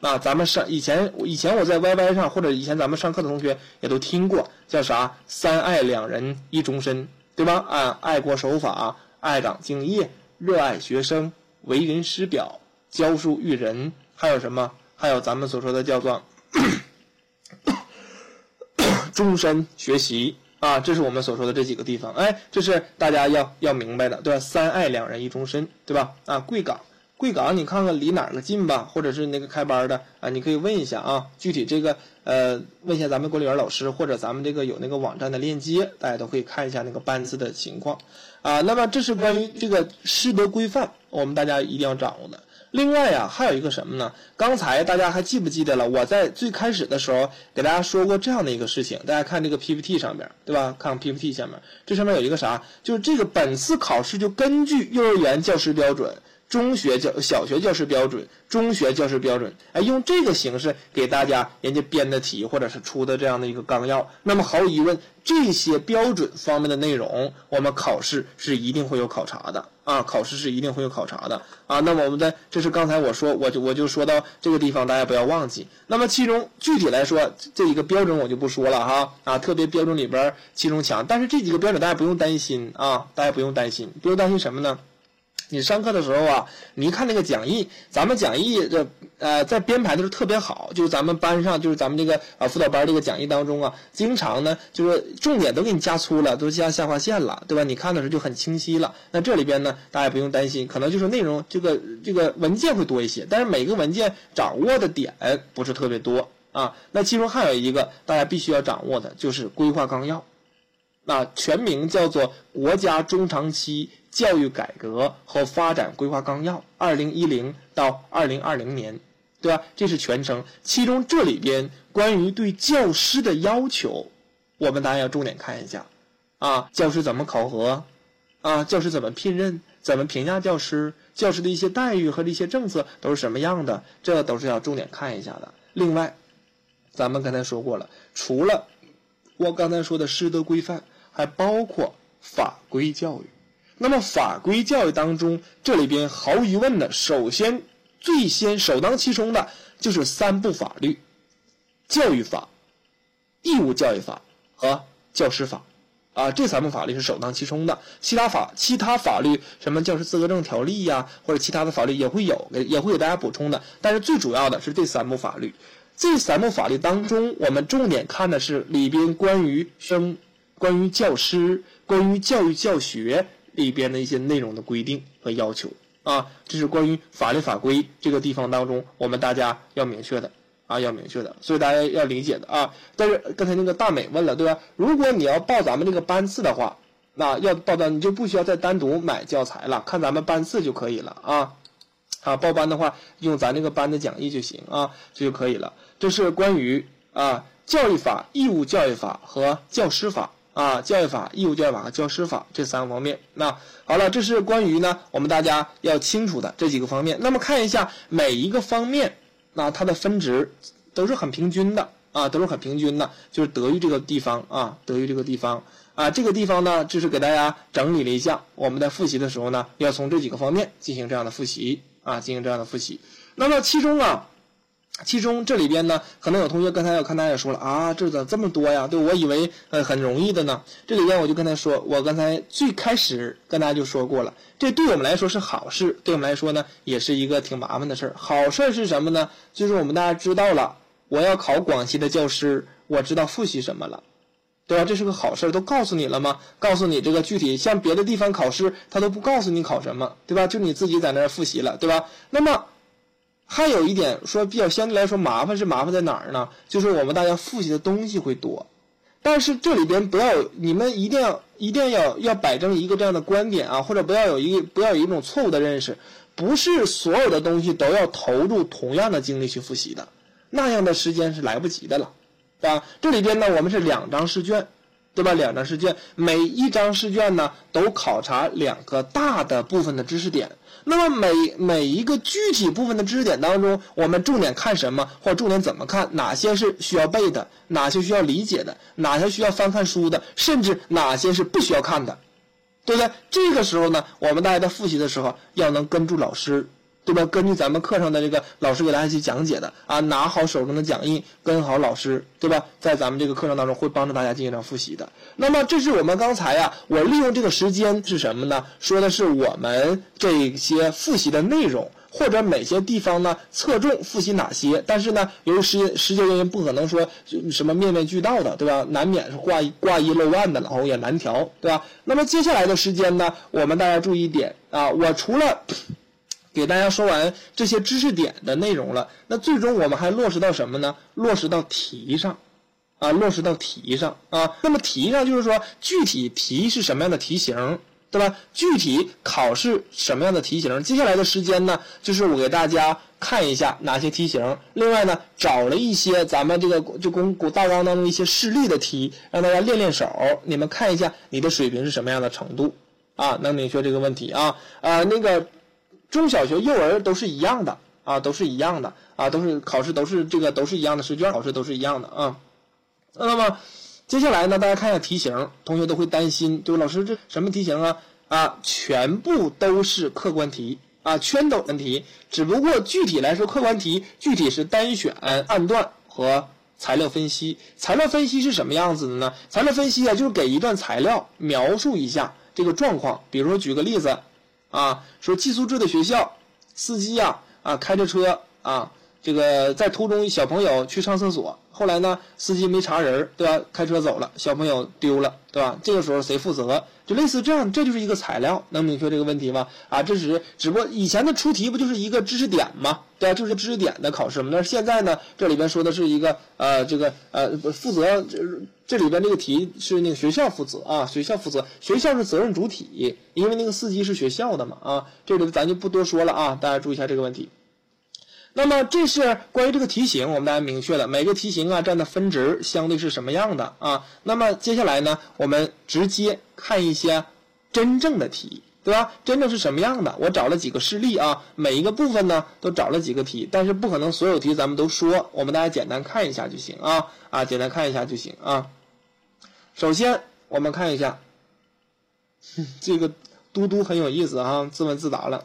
啊，咱们上以前以前我在 YY 上或者以前咱们上课的同学也都听过，叫啥“三爱两人一终身”，对吧？啊，爱国守法，爱岗敬业，热爱学生，为人师表。教书育人，还有什么？还有咱们所说的叫做终身学习啊，这是我们所说的这几个地方。哎，这是大家要要明白的，对吧？三爱两人一终身，对吧？啊，贵港，贵港，你看看离哪个近吧，或者是那个开班的啊，你可以问一下啊。具体这个呃，问一下咱们管理员老师，或者咱们这个有那个网站的链接，大家都可以看一下那个班次的情况啊。那么这是关于这个师德规范，我们大家一定要掌握的。另外呀，还有一个什么呢？刚才大家还记不记得了？我在最开始的时候给大家说过这样的一个事情。大家看这个 PPT 上面，对吧？看 PPT 下面，这上面有一个啥？就是这个本次考试就根据幼儿园教师标准。中学教小学教师标准，中学教师标准，哎，用这个形式给大家人家编的题，或者是出的这样的一个纲要。那么毫无疑问，这些标准方面的内容，我们考试是一定会有考察的啊，考试是一定会有考察的啊。那么我们的这是刚才我说，我就我就说到这个地方，大家不要忘记。那么其中具体来说，这一个标准我就不说了哈啊，特别标准里边其中强，但是这几个标准大家不用担心啊，大家不用担心，不用担心什么呢？你上课的时候啊，你一看那个讲义，咱们讲义这呃在编排的时候特别好，就是咱们班上就是咱们这个啊辅导班这个讲义当中啊，经常呢就是重点都给你加粗了，都加下划线了，对吧？你看的时候就很清晰了。那这里边呢，大家不用担心，可能就是内容这个这个文件会多一些，但是每个文件掌握的点不是特别多啊。那其中还有一个大家必须要掌握的就是规划纲要，那全名叫做国家中长期。教育改革和发展规划纲要，二零一零到二零二零年，对吧？这是全称。其中这里边关于对教师的要求，我们大家要重点看一下啊。教师怎么考核？啊，教师怎么聘任？怎么评价教师？教师的一些待遇和一些政策都是什么样的？这都是要重点看一下的。另外，咱们刚才说过了，除了我刚才说的师德规范，还包括法规教育。那么法规教育当中，这里边毫无疑问的，首先最先首当其冲的就是三部法律：教育法、义务教育法和教师法。啊，这三部法律是首当其冲的。其他法、其他法律，什么教师资格证条例呀，或者其他的法律也会有，也会给大家补充的。但是最主要的是这三部法律。这三部法律当中，我们重点看的是里边关于生、关于教师、关于教育教学。里边的一些内容的规定和要求啊，这是关于法律法规这个地方当中，我们大家要明确的啊，要明确的，所以大家要理解的啊。但是刚才那个大美问了，对吧？如果你要报咱们这个班次的话，那要报班你就不需要再单独买教材了，看咱们班次就可以了啊。啊，报班的话用咱这个班的讲义就行啊，这就可以了。这是关于啊教育法、义务教育法和教师法。啊，教育法、义务教育法和教师法这三个方面。那好了，这是关于呢我们大家要清楚的这几个方面。那么看一下每一个方面，那它的分值都是很平均的啊，都是很平均的。就是德育这个地方啊，德育这个地方啊，这个地方呢，就是给大家整理了一下，我们在复习的时候呢，要从这几个方面进行这样的复习啊，进行这样的复习。那么其中啊。其中这里边呢，可能有同学刚才我看大家也说了啊，这咋这么多呀？对我以为呃很容易的呢。这里边我就跟他说，我刚才最开始跟大家就说过了，这对我们来说是好事，对我们来说呢也是一个挺麻烦的事儿。好事是什么呢？就是我们大家知道了，我要考广西的教师，我知道复习什么了，对吧？这是个好事，都告诉你了吗？告诉你这个具体，像别的地方考试，他都不告诉你考什么，对吧？就你自己在那儿复习了，对吧？那么。还有一点说比较相对来说麻烦是麻烦在哪儿呢？就是我们大家复习的东西会多，但是这里边不要你们一定要一定要要摆正一个这样的观点啊，或者不要有一不要有一种错误的认识，不是所有的东西都要投入同样的精力去复习的，那样的时间是来不及的了，啊，这里边呢我们是两张试卷。对吧？两张试卷，每一张试卷呢都考察两个大的部分的知识点。那么每每一个具体部分的知识点当中，我们重点看什么，或重点怎么看？哪些是需要背的？哪些需要理解的？哪些需要翻看书的？甚至哪些是不需要看的？对不对？这个时候呢，我们大家在复习的时候要能跟住老师。对吧？根据咱们课上的这个老师给大家去讲解的啊，拿好手中的讲义，跟好老师，对吧？在咱们这个课程当中会帮助大家进行上复习的。那么这是我们刚才呀，我利用这个时间是什么呢？说的是我们这些复习的内容，或者哪些地方呢侧重复习哪些？但是呢，由于时间时间原因，不可能说什么面面俱到的，对吧？难免是挂一挂一漏万的，然后也难调，对吧？那么接下来的时间呢，我们大家注意一点啊，我除了。给大家说完这些知识点的内容了，那最终我们还落实到什么呢？落实到题上，啊，落实到题上啊。那么题上就是说，具体题是什么样的题型，对吧？具体考试什么样的题型？接下来的时间呢，就是我给大家看一下哪些题型。另外呢，找了一些咱们这个就公古大纲当中一些示例的题，让大家练练手，你们看一下你的水平是什么样的程度啊？能明确这个问题啊？啊，那个。中小学、幼儿都是一样的啊，都是一样的啊，都是考试都是这个都是一样的试卷，考试都是一样的啊。那么接下来呢，大家看一下题型，同学都会担心，对吧？老师这什么题型啊？啊，全部都是客观题啊，全都问题。只不过具体来说，客观题具体是单选、判断和材料分析。材料分析是什么样子的呢？材料分析啊，就是给一段材料描述一下这个状况。比如说举个例子。啊，说寄宿制的学校，司机呀，啊，开着车啊，这个在途中小朋友去上厕所，后来呢，司机没查人，对吧？开车走了，小朋友丢了，对吧？这个时候谁负责？就类似这样，这就是一个材料，能明确这个问题吗？啊，这是只不过以前的出题不就是一个知识点吗？对吧？就是知识点的考试嘛。那现在呢，这里边说的是一个呃，这个呃，负责这里边这个题是那个学校负责啊，学校负责，学校是责任主体，因为那个司机是学校的嘛啊。这里咱就不多说了啊，大家注意一下这个问题。那么这是关于这个题型，我们大家明确了每个题型啊占的分值相对是什么样的啊？那么接下来呢，我们直接看一些真正的题，对吧？真正是什么样的？我找了几个示例啊，每一个部分呢都找了几个题，但是不可能所有题咱们都说，我们大家简单看一下就行啊啊，简单看一下就行啊。首先我们看一下，这个嘟嘟很有意思啊，自问自答了，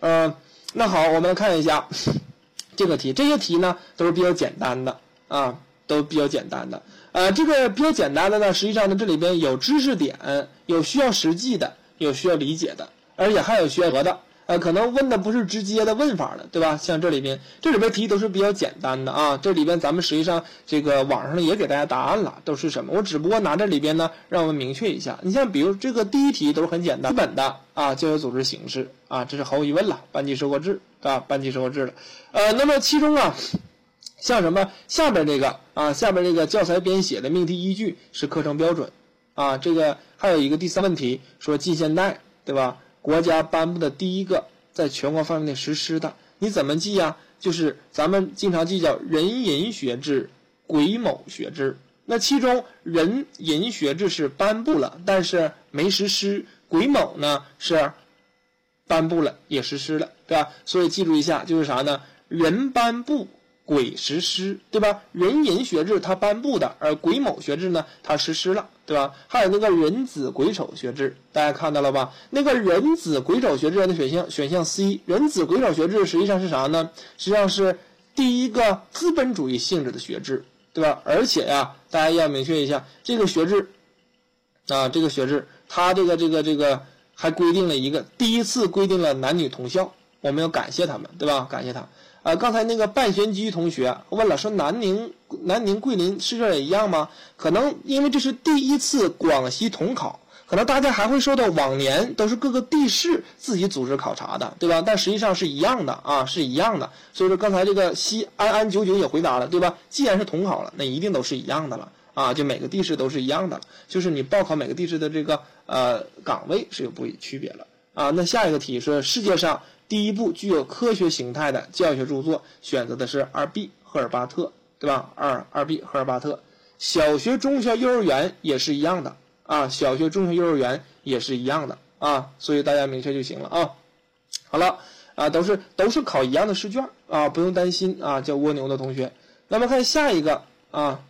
呃。那好，我们看一下 这个题。这些题呢都是比较简单的啊，都比较简单的。呃，这个比较简单的呢，实际上呢这里边有知识点，有需要实际的，有需要理解的，而且还有需要得的。呃，可能问的不是直接的问法的，对吧？像这里边，这里边题都是比较简单的啊。这里边咱们实际上这个网上也给大家答案了，都是什么？我只不过拿这里边呢，让我们明确一下。你像比如这个第一题都是很简单，基本的啊，教学组织形式啊，这是毫无疑问了，班级授课制啊，班级授课制了。呃，那么其中啊，像什么下边这个啊，下边这个教材编写的命题依据是课程标准啊，这个还有一个第三问题说近现代，对吧？国家颁布的第一个在全国范围内实施的，你怎么记呀？就是咱们经常记叫壬寅学制、癸卯学制。那其中壬寅学制是颁布了，但是没实施；癸卯呢是颁布了，也实施了，对吧？所以记住一下，就是啥呢？人颁布。癸实施，对吧？壬寅学制它颁布的，而癸卯学制呢，它实施了，对吧？还有那个壬子癸丑学制，大家看到了吧？那个壬子癸丑学制的选项选项 C，壬子癸丑学制实际上是啥呢？实际上是第一个资本主义性质的学制，对吧？而且呀，大家要明确一下，这个学制啊，这个学制它这个这个这个还规定了一个第一次规定了男女同校，我们要感谢他们，对吧？感谢他。啊，刚才那个半玄机同学问了，说南宁、南宁、桂林试卷也一样吗？可能因为这是第一次广西统考，可能。大家还会说到往年都是各个地市自己组织考察的，对吧？但实际上是一样的啊，是一样的。所以说刚才这个西安安九九也回答了，对吧？既然是统考了，那一定都是一样的了啊，就每个地市都是一样的，就是你报考每个地市的这个呃岗位是有不区别了啊。那下一个题是世界上第一部具有科学形态的教学著作，选择的是二 B 赫尔巴特，对吧？二二 B 赫尔巴特。小学、中学、幼儿园也是一样的啊，小学、中学、幼儿园也是一样的啊，所以大家明确就行了啊。好了啊，都是都是考一样的试卷啊，不用担心啊，叫蜗牛的同学。那么看下一个啊，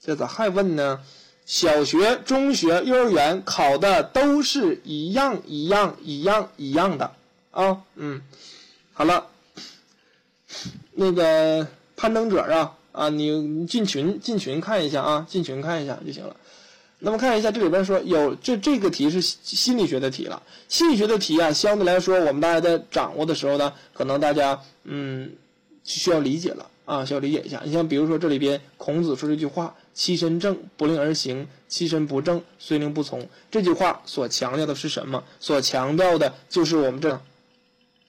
这咋还问呢？小学、中学、幼儿园考的都是一样一样一样一样的啊，嗯，好了，那个攀登者啊。啊，你进群进群看一下啊，进群看一下就行了。那么看一下这里边说有这这个题是心理学的题了，心理学的题啊，相对来说我们大家在掌握的时候呢，可能大家嗯需要理解了啊，需要理解一下。你像比如说这里边孔子说这句话“其身正，不令而行；其身不正，虽令不从”，这句话所强调的是什么？所强调的就是我们这，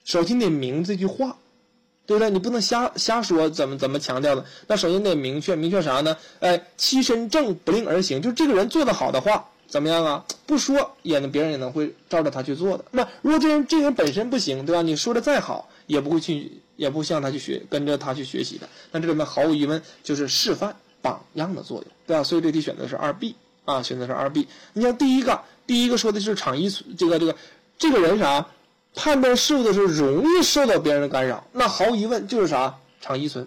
首先得明这句话。对不对？你不能瞎瞎说，怎么怎么强调的？那首先得明确，明确啥呢？哎，其身正不令而行，就这个人做得好的话，怎么样啊？不说也能别人也能会照着他去做的。那如果这人这人本身不行，对吧？你说的再好，也不会去，也不向他去学，跟着他去学习的。那这里面毫无疑问就是示范榜样的作用，对吧？所以这题选的是二 B 啊，选择是二 B。你像第一个，第一个说的是场一这个这个这个人啥？判断事物的时候容易受到别人的干扰，那毫无疑问就是啥场依存，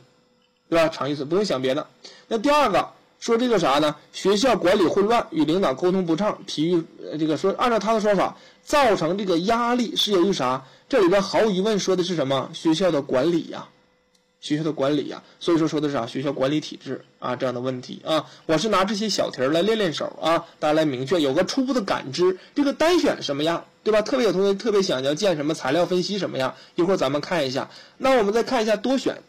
对吧？场依存不用想别的。那第二个说这个啥呢？学校管理混乱，与领导沟通不畅，体育这个说按照他的说法，造成这个压力是由于啥？这里边毫无疑问说的是什么？学校的管理呀。学校的管理呀，所以说说的是啥？学校管理体制啊，这样的问题啊，我是拿这些小题儿来练练手啊，大家来明确有个初步的感知。这个单选什么样，对吧？特别有同学特别想要见什么材料分析什么呀，一会儿咱们看一下。那我们再看一下多选，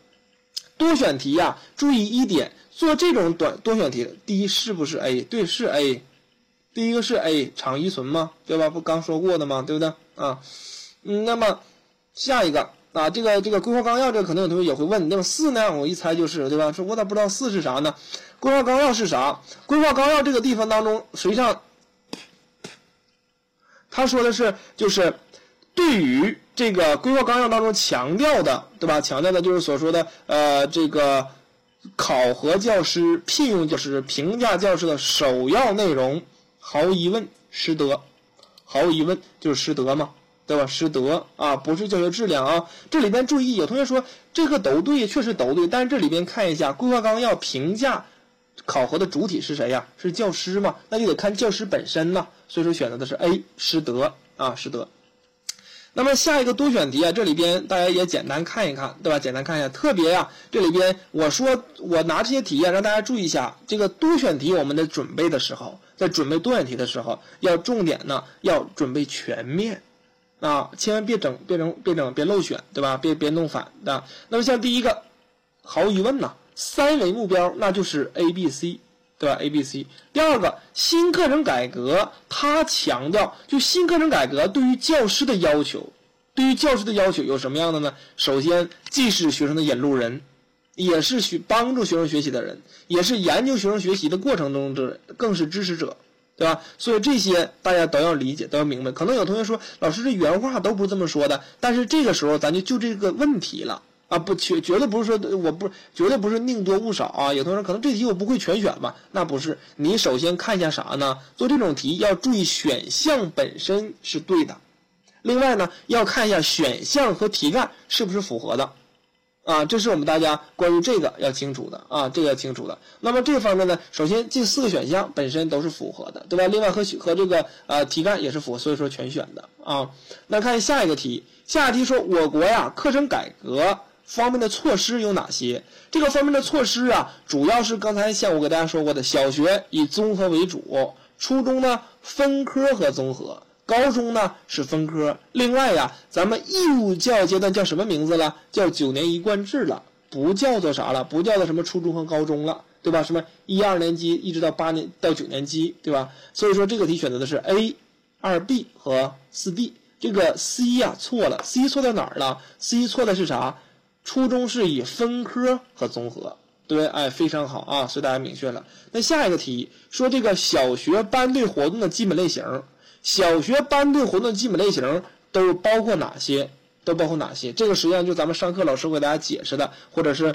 多选题呀，注意一点，做这种短多选题，第一是不是 A？对，是 A。第一个是 A，场依存吗？对吧？不刚说过的吗？对不对？啊，嗯，那么下一个。啊，这个这个规划纲要，这个可能有同学也会问，那么四呢？我一猜就是，对吧？说我咋不知道四是啥呢？规划纲要是啥？规划纲要这个地方当中，实际上他说的是，就是对于这个规划纲要当中强调的，对吧？强调的就是所说的，呃，这个考核教师、聘用教师、评价教师的首要内容，毫无疑问师德，毫无疑问就是师德嘛。对吧？师德啊，不是教学质量啊。这里边注意，有同学说这个都对，确实都对。但是这里边看一下规划纲要评价考核的主体是谁呀？是教师嘛？那就得看教师本身呢。所以说选择的是 A，师德啊，师德。那么下一个多选题啊，这里边大家也简单看一看，对吧？简单看一下，特别呀，这里边我说我拿这些题啊，让大家注意一下，这个多选题我们在准备的时候，在准备多选题的时候，要重点呢要准备全面。啊，千万别整，别整，别整，别漏选，对吧？别别弄反的。那么像第一个，毫无疑问呐，三维目标那就是 A、B、C，对吧？A、B、C。第二个，新课程改革，它强调就新课程改革对于教师的要求，对于教师的要求有什么样的呢？首先，既是学生的引路人，也是学帮助学生学习的人，也是研究学生学习的过程中的，更是支持者。对吧？所以这些大家都要理解，都要明白。可能有同学说，老师这原话都不是这么说的。但是这个时候，咱就就这个问题了啊，不绝绝对不是说我不绝对不是宁多勿少啊。有同学可能这题我不会全选吧？那不是，你首先看一下啥呢？做这种题要注意选项本身是对的，另外呢要看一下选项和题干是不是符合的。啊，这是我们大家关于这个要清楚的啊，这个要清楚的。那么这方面呢，首先这四个选项本身都是符合的，对吧？另外和和这个呃题干也是符合，所以说全选的啊。那看下一个题，下一题说我国呀课程改革方面的措施有哪些？这个方面的措施啊，主要是刚才像我给大家说过的，小学以综合为主，初中呢分科和综合。高中呢是分科，另外呀，咱们义务教育阶段叫什么名字了？叫九年一贯制了，不叫做啥了？不叫做什么初中和高中了，对吧？什么一二年级一直到八年到九年级，对吧？所以说这个题选择的是 A、二 B 和四 D。这个 C 呀错了，C 错在哪儿了？C 错的是啥？初中是以分科和综合，对，哎，非常好啊，所以大家明确了。那下一个题说这个小学班队活动的基本类型，小学班队活动基本类型都包括哪些？都包括哪些？这个实际上就咱们上课老师给大家解释的，或者是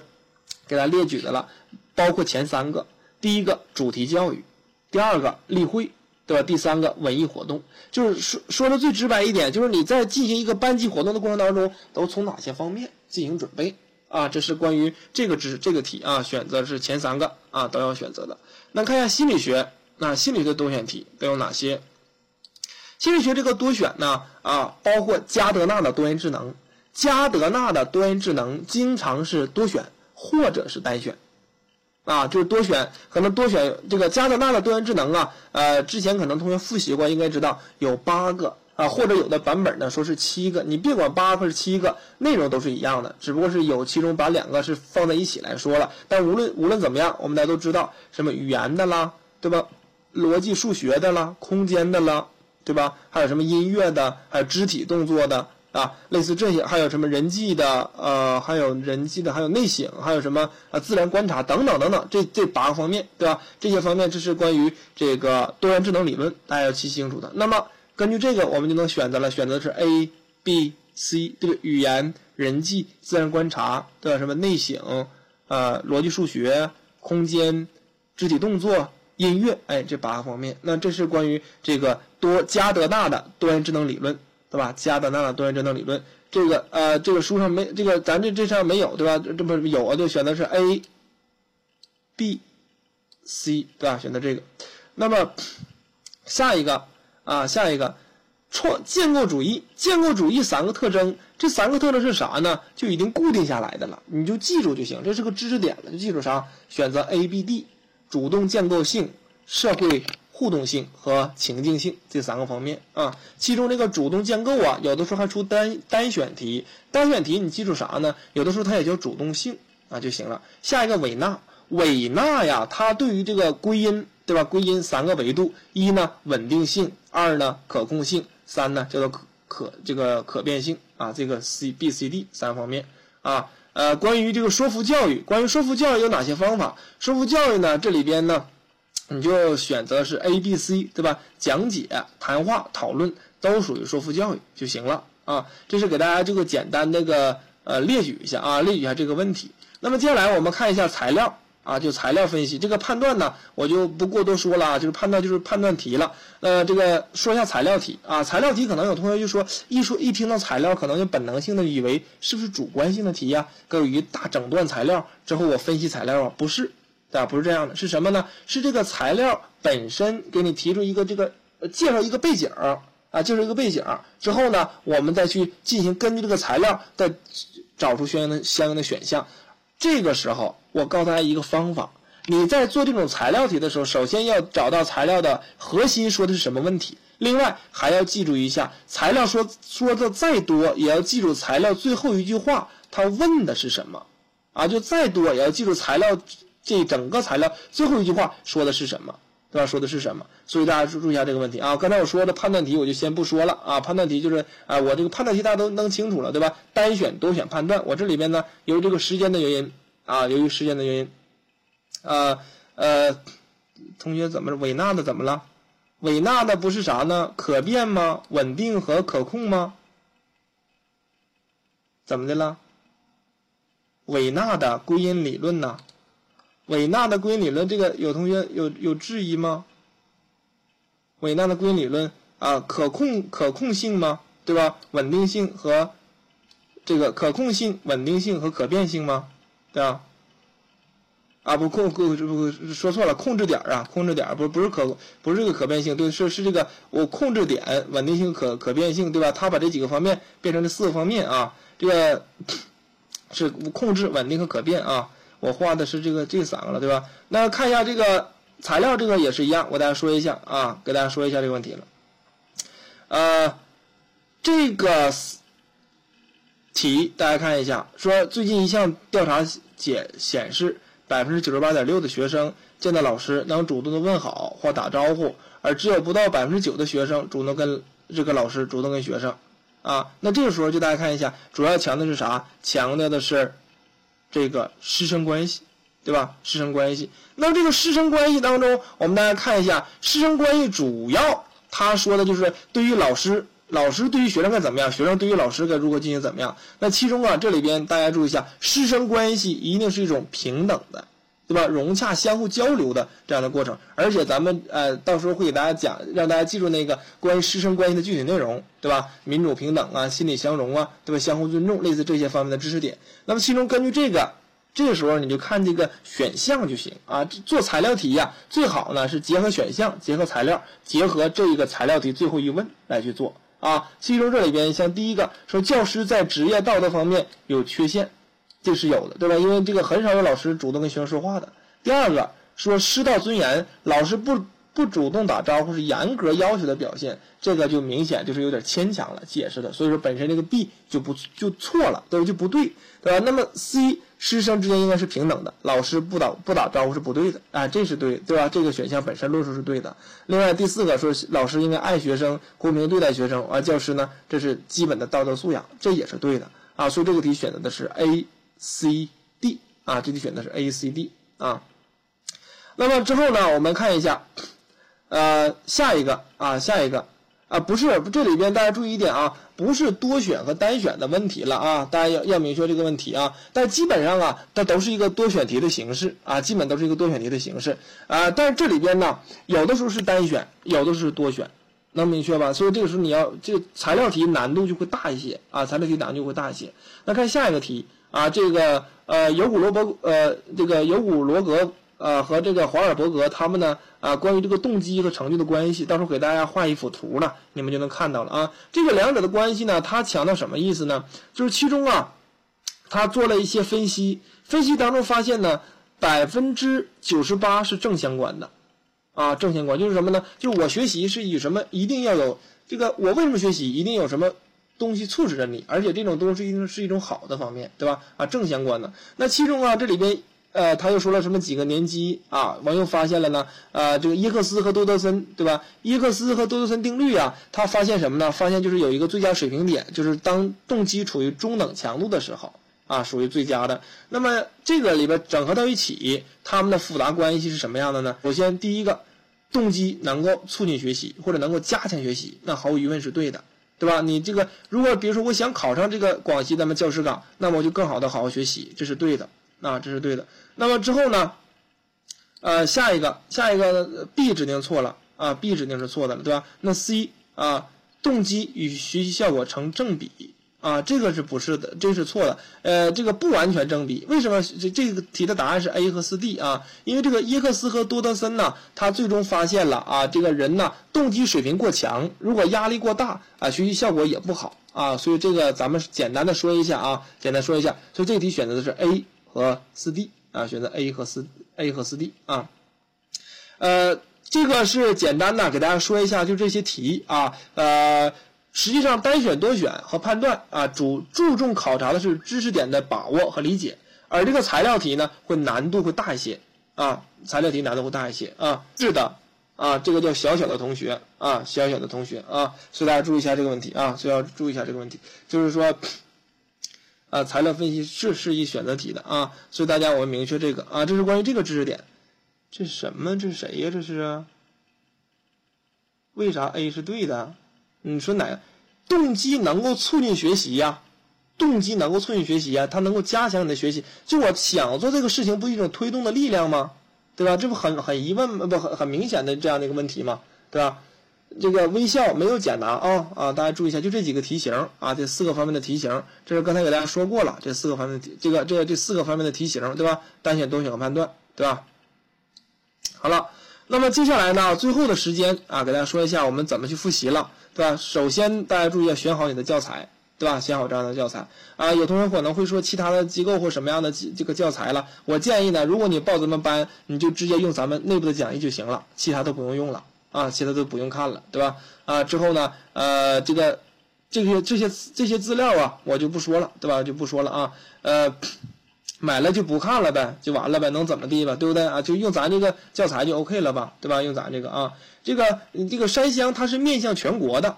给大家列举的了，包括前三个：第一个主题教育，第二个例会。对吧？第三个文艺活动，就是说说的最直白一点，就是你在进行一个班级活动的过程当中，都从哪些方面进行准备啊？这是关于这个知这个题啊，选择是前三个啊，都要选择的。那看一下心理学，那心理学的多选题都有哪些？心理学这个多选呢啊，包括加德纳的多元智能，加德纳的多元智能经常是多选或者是单选。啊，就是多选，可能多选这个加德纳的多元智能啊，呃，之前可能同学复习过，应该知道有八个啊，或者有的版本呢说是七个，你别管八个是七个，内容都是一样的，只不过是有其中把两个是放在一起来说了。但无论无论怎么样，我们大家都知道什么语言的啦，对吧？逻辑数学的啦，空间的啦，对吧？还有什么音乐的，还有肢体动作的。啊，类似这些，还有什么人际的，呃，还有人际的，还有内省，还有什么啊，自然观察等等等等，这这八个方面，对吧？这些方面这是关于这个多元智能理论，大家要记清楚的。那么根据这个，我们就能选择了，选择是 A、B、C，对不对语言、人际、自然观察，对吧？什么内省，呃，逻辑数学、空间、肢体动作、音乐，哎，这八个方面。那这是关于这个多加德纳的多元智能理论。对吧？加德纳的多元智能理论，这个呃，这个书上没，这个咱这这上没有，对吧？这不有啊？就选的是 A、B、C，对吧？选择这个。那么下一个啊，下一个创建构主义，建构主义三个特征，这三个特征是啥呢？就已经固定下来的了，你就记住就行，这是个知识点了，就记住啥？选择 A、B、D，主动建构性，社会。互动性和情境性这三个方面啊，其中这个主动建构啊，有的时候还出单单选题，单选题你记住啥呢？有的时候它也叫主动性啊就行了。下一个韦纳，韦纳呀，它对于这个归因对吧？归因三个维度：一呢稳定性，二呢可控性，三呢叫做可可这个可变性啊。这个 C B C D 三方面啊。呃，关于这个说服教育，关于说服教育有哪些方法？说服教育呢，这里边呢。你就选择是 A、B、C，对吧？讲解、谈话、讨论都属于说服教育就行了啊。这是给大家这个简单那个呃列举一下啊，列举一下这个问题。那么接下来我们看一下材料啊，就材料分析这个判断呢，我就不过多说了，就是判断就是判断题了。呃，这个说一下材料题啊，材料题可能有同学就说一说一听到材料，可能就本能性的以为是不是主观性的题呀？各位一大整段材料之后我分析材料啊，不是。啊，不是这样的，是什么呢？是这个材料本身给你提出一个这个介绍一个背景啊，介绍一个背景之后呢，我们再去进行根据这个材料再找出相应的相应的选项。这个时候，我告诉大家一个方法：你在做这种材料题的时候，首先要找到材料的核心说的是什么问题，另外还要记住一下，材料说说的再多，也要记住材料最后一句话他问的是什么啊，就再多也要记住材料。这整个材料最后一句话说的是什么，对吧？说的是什么？所以大家注注意一下这个问题啊。刚才我说的判断题我就先不说了啊。判断题就是啊，我这个判断题大家都弄清楚了，对吧？单选、多选、判断。我这里边呢，由于这个时间的原因啊，由于时间的原因，呃呃，同学怎么伟？纳的怎么了？伟纳的不是啥呢？可变吗？稳定和可控吗？怎么的了？伟纳的归因理论呢？韦纳的归因理论，这个有同学有有质疑吗？韦纳的归因理论啊，可控可控性吗？对吧？稳定性和这个可控性、稳定性和可变性吗？对吧？啊，不控不不说错了，控制点啊，控制点不不是可不是这个可变性，对，是是这个我控制点、稳定性、可可变性，对吧？他把这几个方面变成这四个方面啊，这个是控制、稳定和可变啊。我画的是这个这三个了，对吧？那看一下这个材料，这个也是一样，我给大家说一下啊，给大家说一下这个问题了。呃，这个题大家看一下，说最近一项调查显显示，百分之九十八点六的学生见到老师能主动的问好或打招呼，而只有不到百分之九的学生主动跟这个老师主动跟学生，啊，那这个时候就大家看一下，主要强调的是啥？强调的是这个师生关系，对吧？师生关系。那么这个师生关系当中，我们大家看一下，师生关系主要他说的就是对于老师。老师对于学生该怎么样？学生对于老师该如何进行怎么样？那其中啊，这里边大家注意一下，师生关系一定是一种平等的，对吧？融洽、相互交流的这样的过程。而且咱们呃，到时候会给大家讲，让大家记住那个关于师生关系的具体内容，对吧？民主平等啊，心理相融啊，对吧？相互尊重，类似这些方面的知识点。那么其中根据这个。这个时候你就看这个选项就行啊。做材料题呀，最好呢是结合选项、结合材料、结合这一个材料题最后一问来去做啊。其中这里边像第一个说教师在职业道德方面有缺陷，这是有的，对吧？因为这个很少有老师主动跟学生说话的。第二个说师道尊严，老师不。不主动打招呼是严格要求的表现，这个就明显就是有点牵强了解释的，所以说本身这个 B 就不就错了，对？就不对，对吧？那么 C 师生之间应该是平等的，老师不打不打招呼是不对的，啊，这是对，对吧？这个选项本身论述是对的。另外第四个说老师应该爱学生，公平对待学生，而教师呢，这是基本的道德素养，这也是对的啊。所以这个题选择的是 A、C、D 啊，这题选的是 A、C、D 啊。那么之后呢，我们看一下。呃，下一个啊，下一个啊，不是这里边大家注意一点啊，不是多选和单选的问题了啊，大家要要明确这个问题啊。但基本上啊，它都是一个多选题的形式啊，基本都是一个多选题的形式啊。但是这里边呢，有的时候是单选，有的是多选，能明确吧？所以这个时候你要这个材料题难度就会大一些啊，材料题难度就会大一些。那看下一个题啊，这个呃，尤古罗伯呃，这个尤古罗格。呃，和这个华尔伯格他们呢，啊，关于这个动机和成就的关系，到时候给大家画一幅图呢，你们就能看到了啊。这个两者的关系呢，他强调什么意思呢？就是其中啊，他做了一些分析，分析当中发现呢，百分之九十八是正相关的，啊，正相关就是什么呢？就是我学习是以什么，一定要有这个，我为什么学习，一定有什么东西促使着你，而且这种东西一定是一种好的方面，对吧？啊，正相关的。那其中啊，这里边。呃，他又说了什么几个年级啊？完又发现了呢？呃，这个耶克斯和多德森，对吧？耶克斯和多德森定律啊，他发现什么呢？发现就是有一个最佳水平点，就是当动机处于中等强度的时候啊，属于最佳的。那么这个里边整合到一起，他们的复杂关系是什么样的呢？首先第一个，动机能够促进学习或者能够加强学习，那毫无疑问是对的，对吧？你这个如果比如说我想考上这个广西咱们教师岗，那么我就更好的好好学习，这是对的。啊，这是对的。那么之后呢？呃，下一个，下一个 B 指定错了啊，B 指定是错的了，对吧？那 C 啊，动机与学习效果成正比啊，这个是不是的？这是错的。呃，这个不完全正比。为什么这这个题的答案是 A 和 C、D 啊？因为这个耶克斯和多德森呢，他最终发现了啊，这个人呢，动机水平过强，如果压力过大啊，学习效果也不好啊。所以这个咱们简单的说一下啊，简单说一下。所以这个题选择的是 A。和四 D 啊，选择 A 和四 A 和四 D 啊，呃，这个是简单的给大家说一下，就这些题啊，呃，实际上单选、多选和判断啊，主注重考察的是知识点的把握和理解，而这个材料题呢，会难度会大一些啊，材料题难度会大一些啊，是的啊，这个叫小小的同学啊，小小的同学啊，所以大家注意一下这个问题啊，所以要注意一下这个问题，就是说。啊，材料分析是适宜选择题的啊，所以大家我们明确这个啊，这是关于这个知识点。这是什么？这是谁呀？这是？为啥 A 是对的？你说哪个？动机能够促进学习呀？动机能够促进学习呀？它能够加强你的学习。就我想做这个事情，不是一种推动的力量吗？对吧？这不很很疑问不很很明显的这样的一个问题吗？对吧？这个微笑没有简答啊啊！大家注意一下，就这几个题型啊，这四个方面的题型，这是刚才给大家说过了，这四个方面的题，这个这这四个方面的题型，对吧？单选、多选和判断，对吧？好了，那么接下来呢，最后的时间啊，给大家说一下我们怎么去复习了，对吧？首先大家注意要选好你的教材，对吧？选好这样的教材啊。有同学可能会说其他的机构或什么样的这个教材了，我建议呢，如果你报咱们班，你就直接用咱们内部的讲义就行了，其他都不用用了。啊，其他都不用看了，对吧？啊，之后呢，呃，这个这些这些这些资料啊，我就不说了，对吧？就不说了啊。呃，买了就不看了呗，就完了呗，能怎么地吧，对不对啊？就用咱这个教材就 OK 了吧，对吧？用咱这个啊，这个这个山乡它是面向全国的，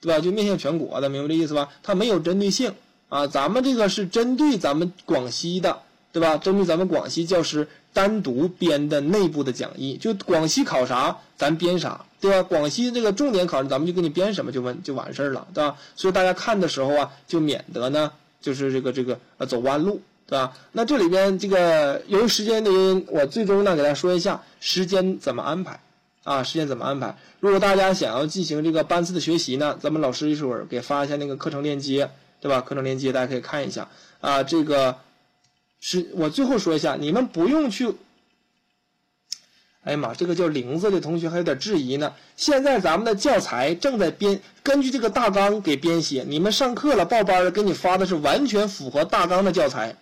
对吧？就面向全国的，明白这意思吧？它没有针对性啊，咱们这个是针对咱们广西的，对吧？针对咱们广西教师单独编的内部的讲义，就广西考啥咱编啥，对吧？广西这个重点考试咱们就给你编什么就完就完事儿了，对吧？所以大家看的时候啊，就免得呢就是这个这个呃走弯路。对吧？那这里边这个由于时间的原因，我最终呢给大家说一下时间怎么安排啊？时间怎么安排？如果大家想要进行这个班次的学习呢，咱们老师一会儿给发一下那个课程链接，对吧？课程链接大家可以看一下啊。这个是我最后说一下，你们不用去。哎呀妈，这个叫玲子的同学还有点质疑呢。现在咱们的教材正在编，根据这个大纲给编写。你们上课了报班了，给你发的是完全符合大纲的教材。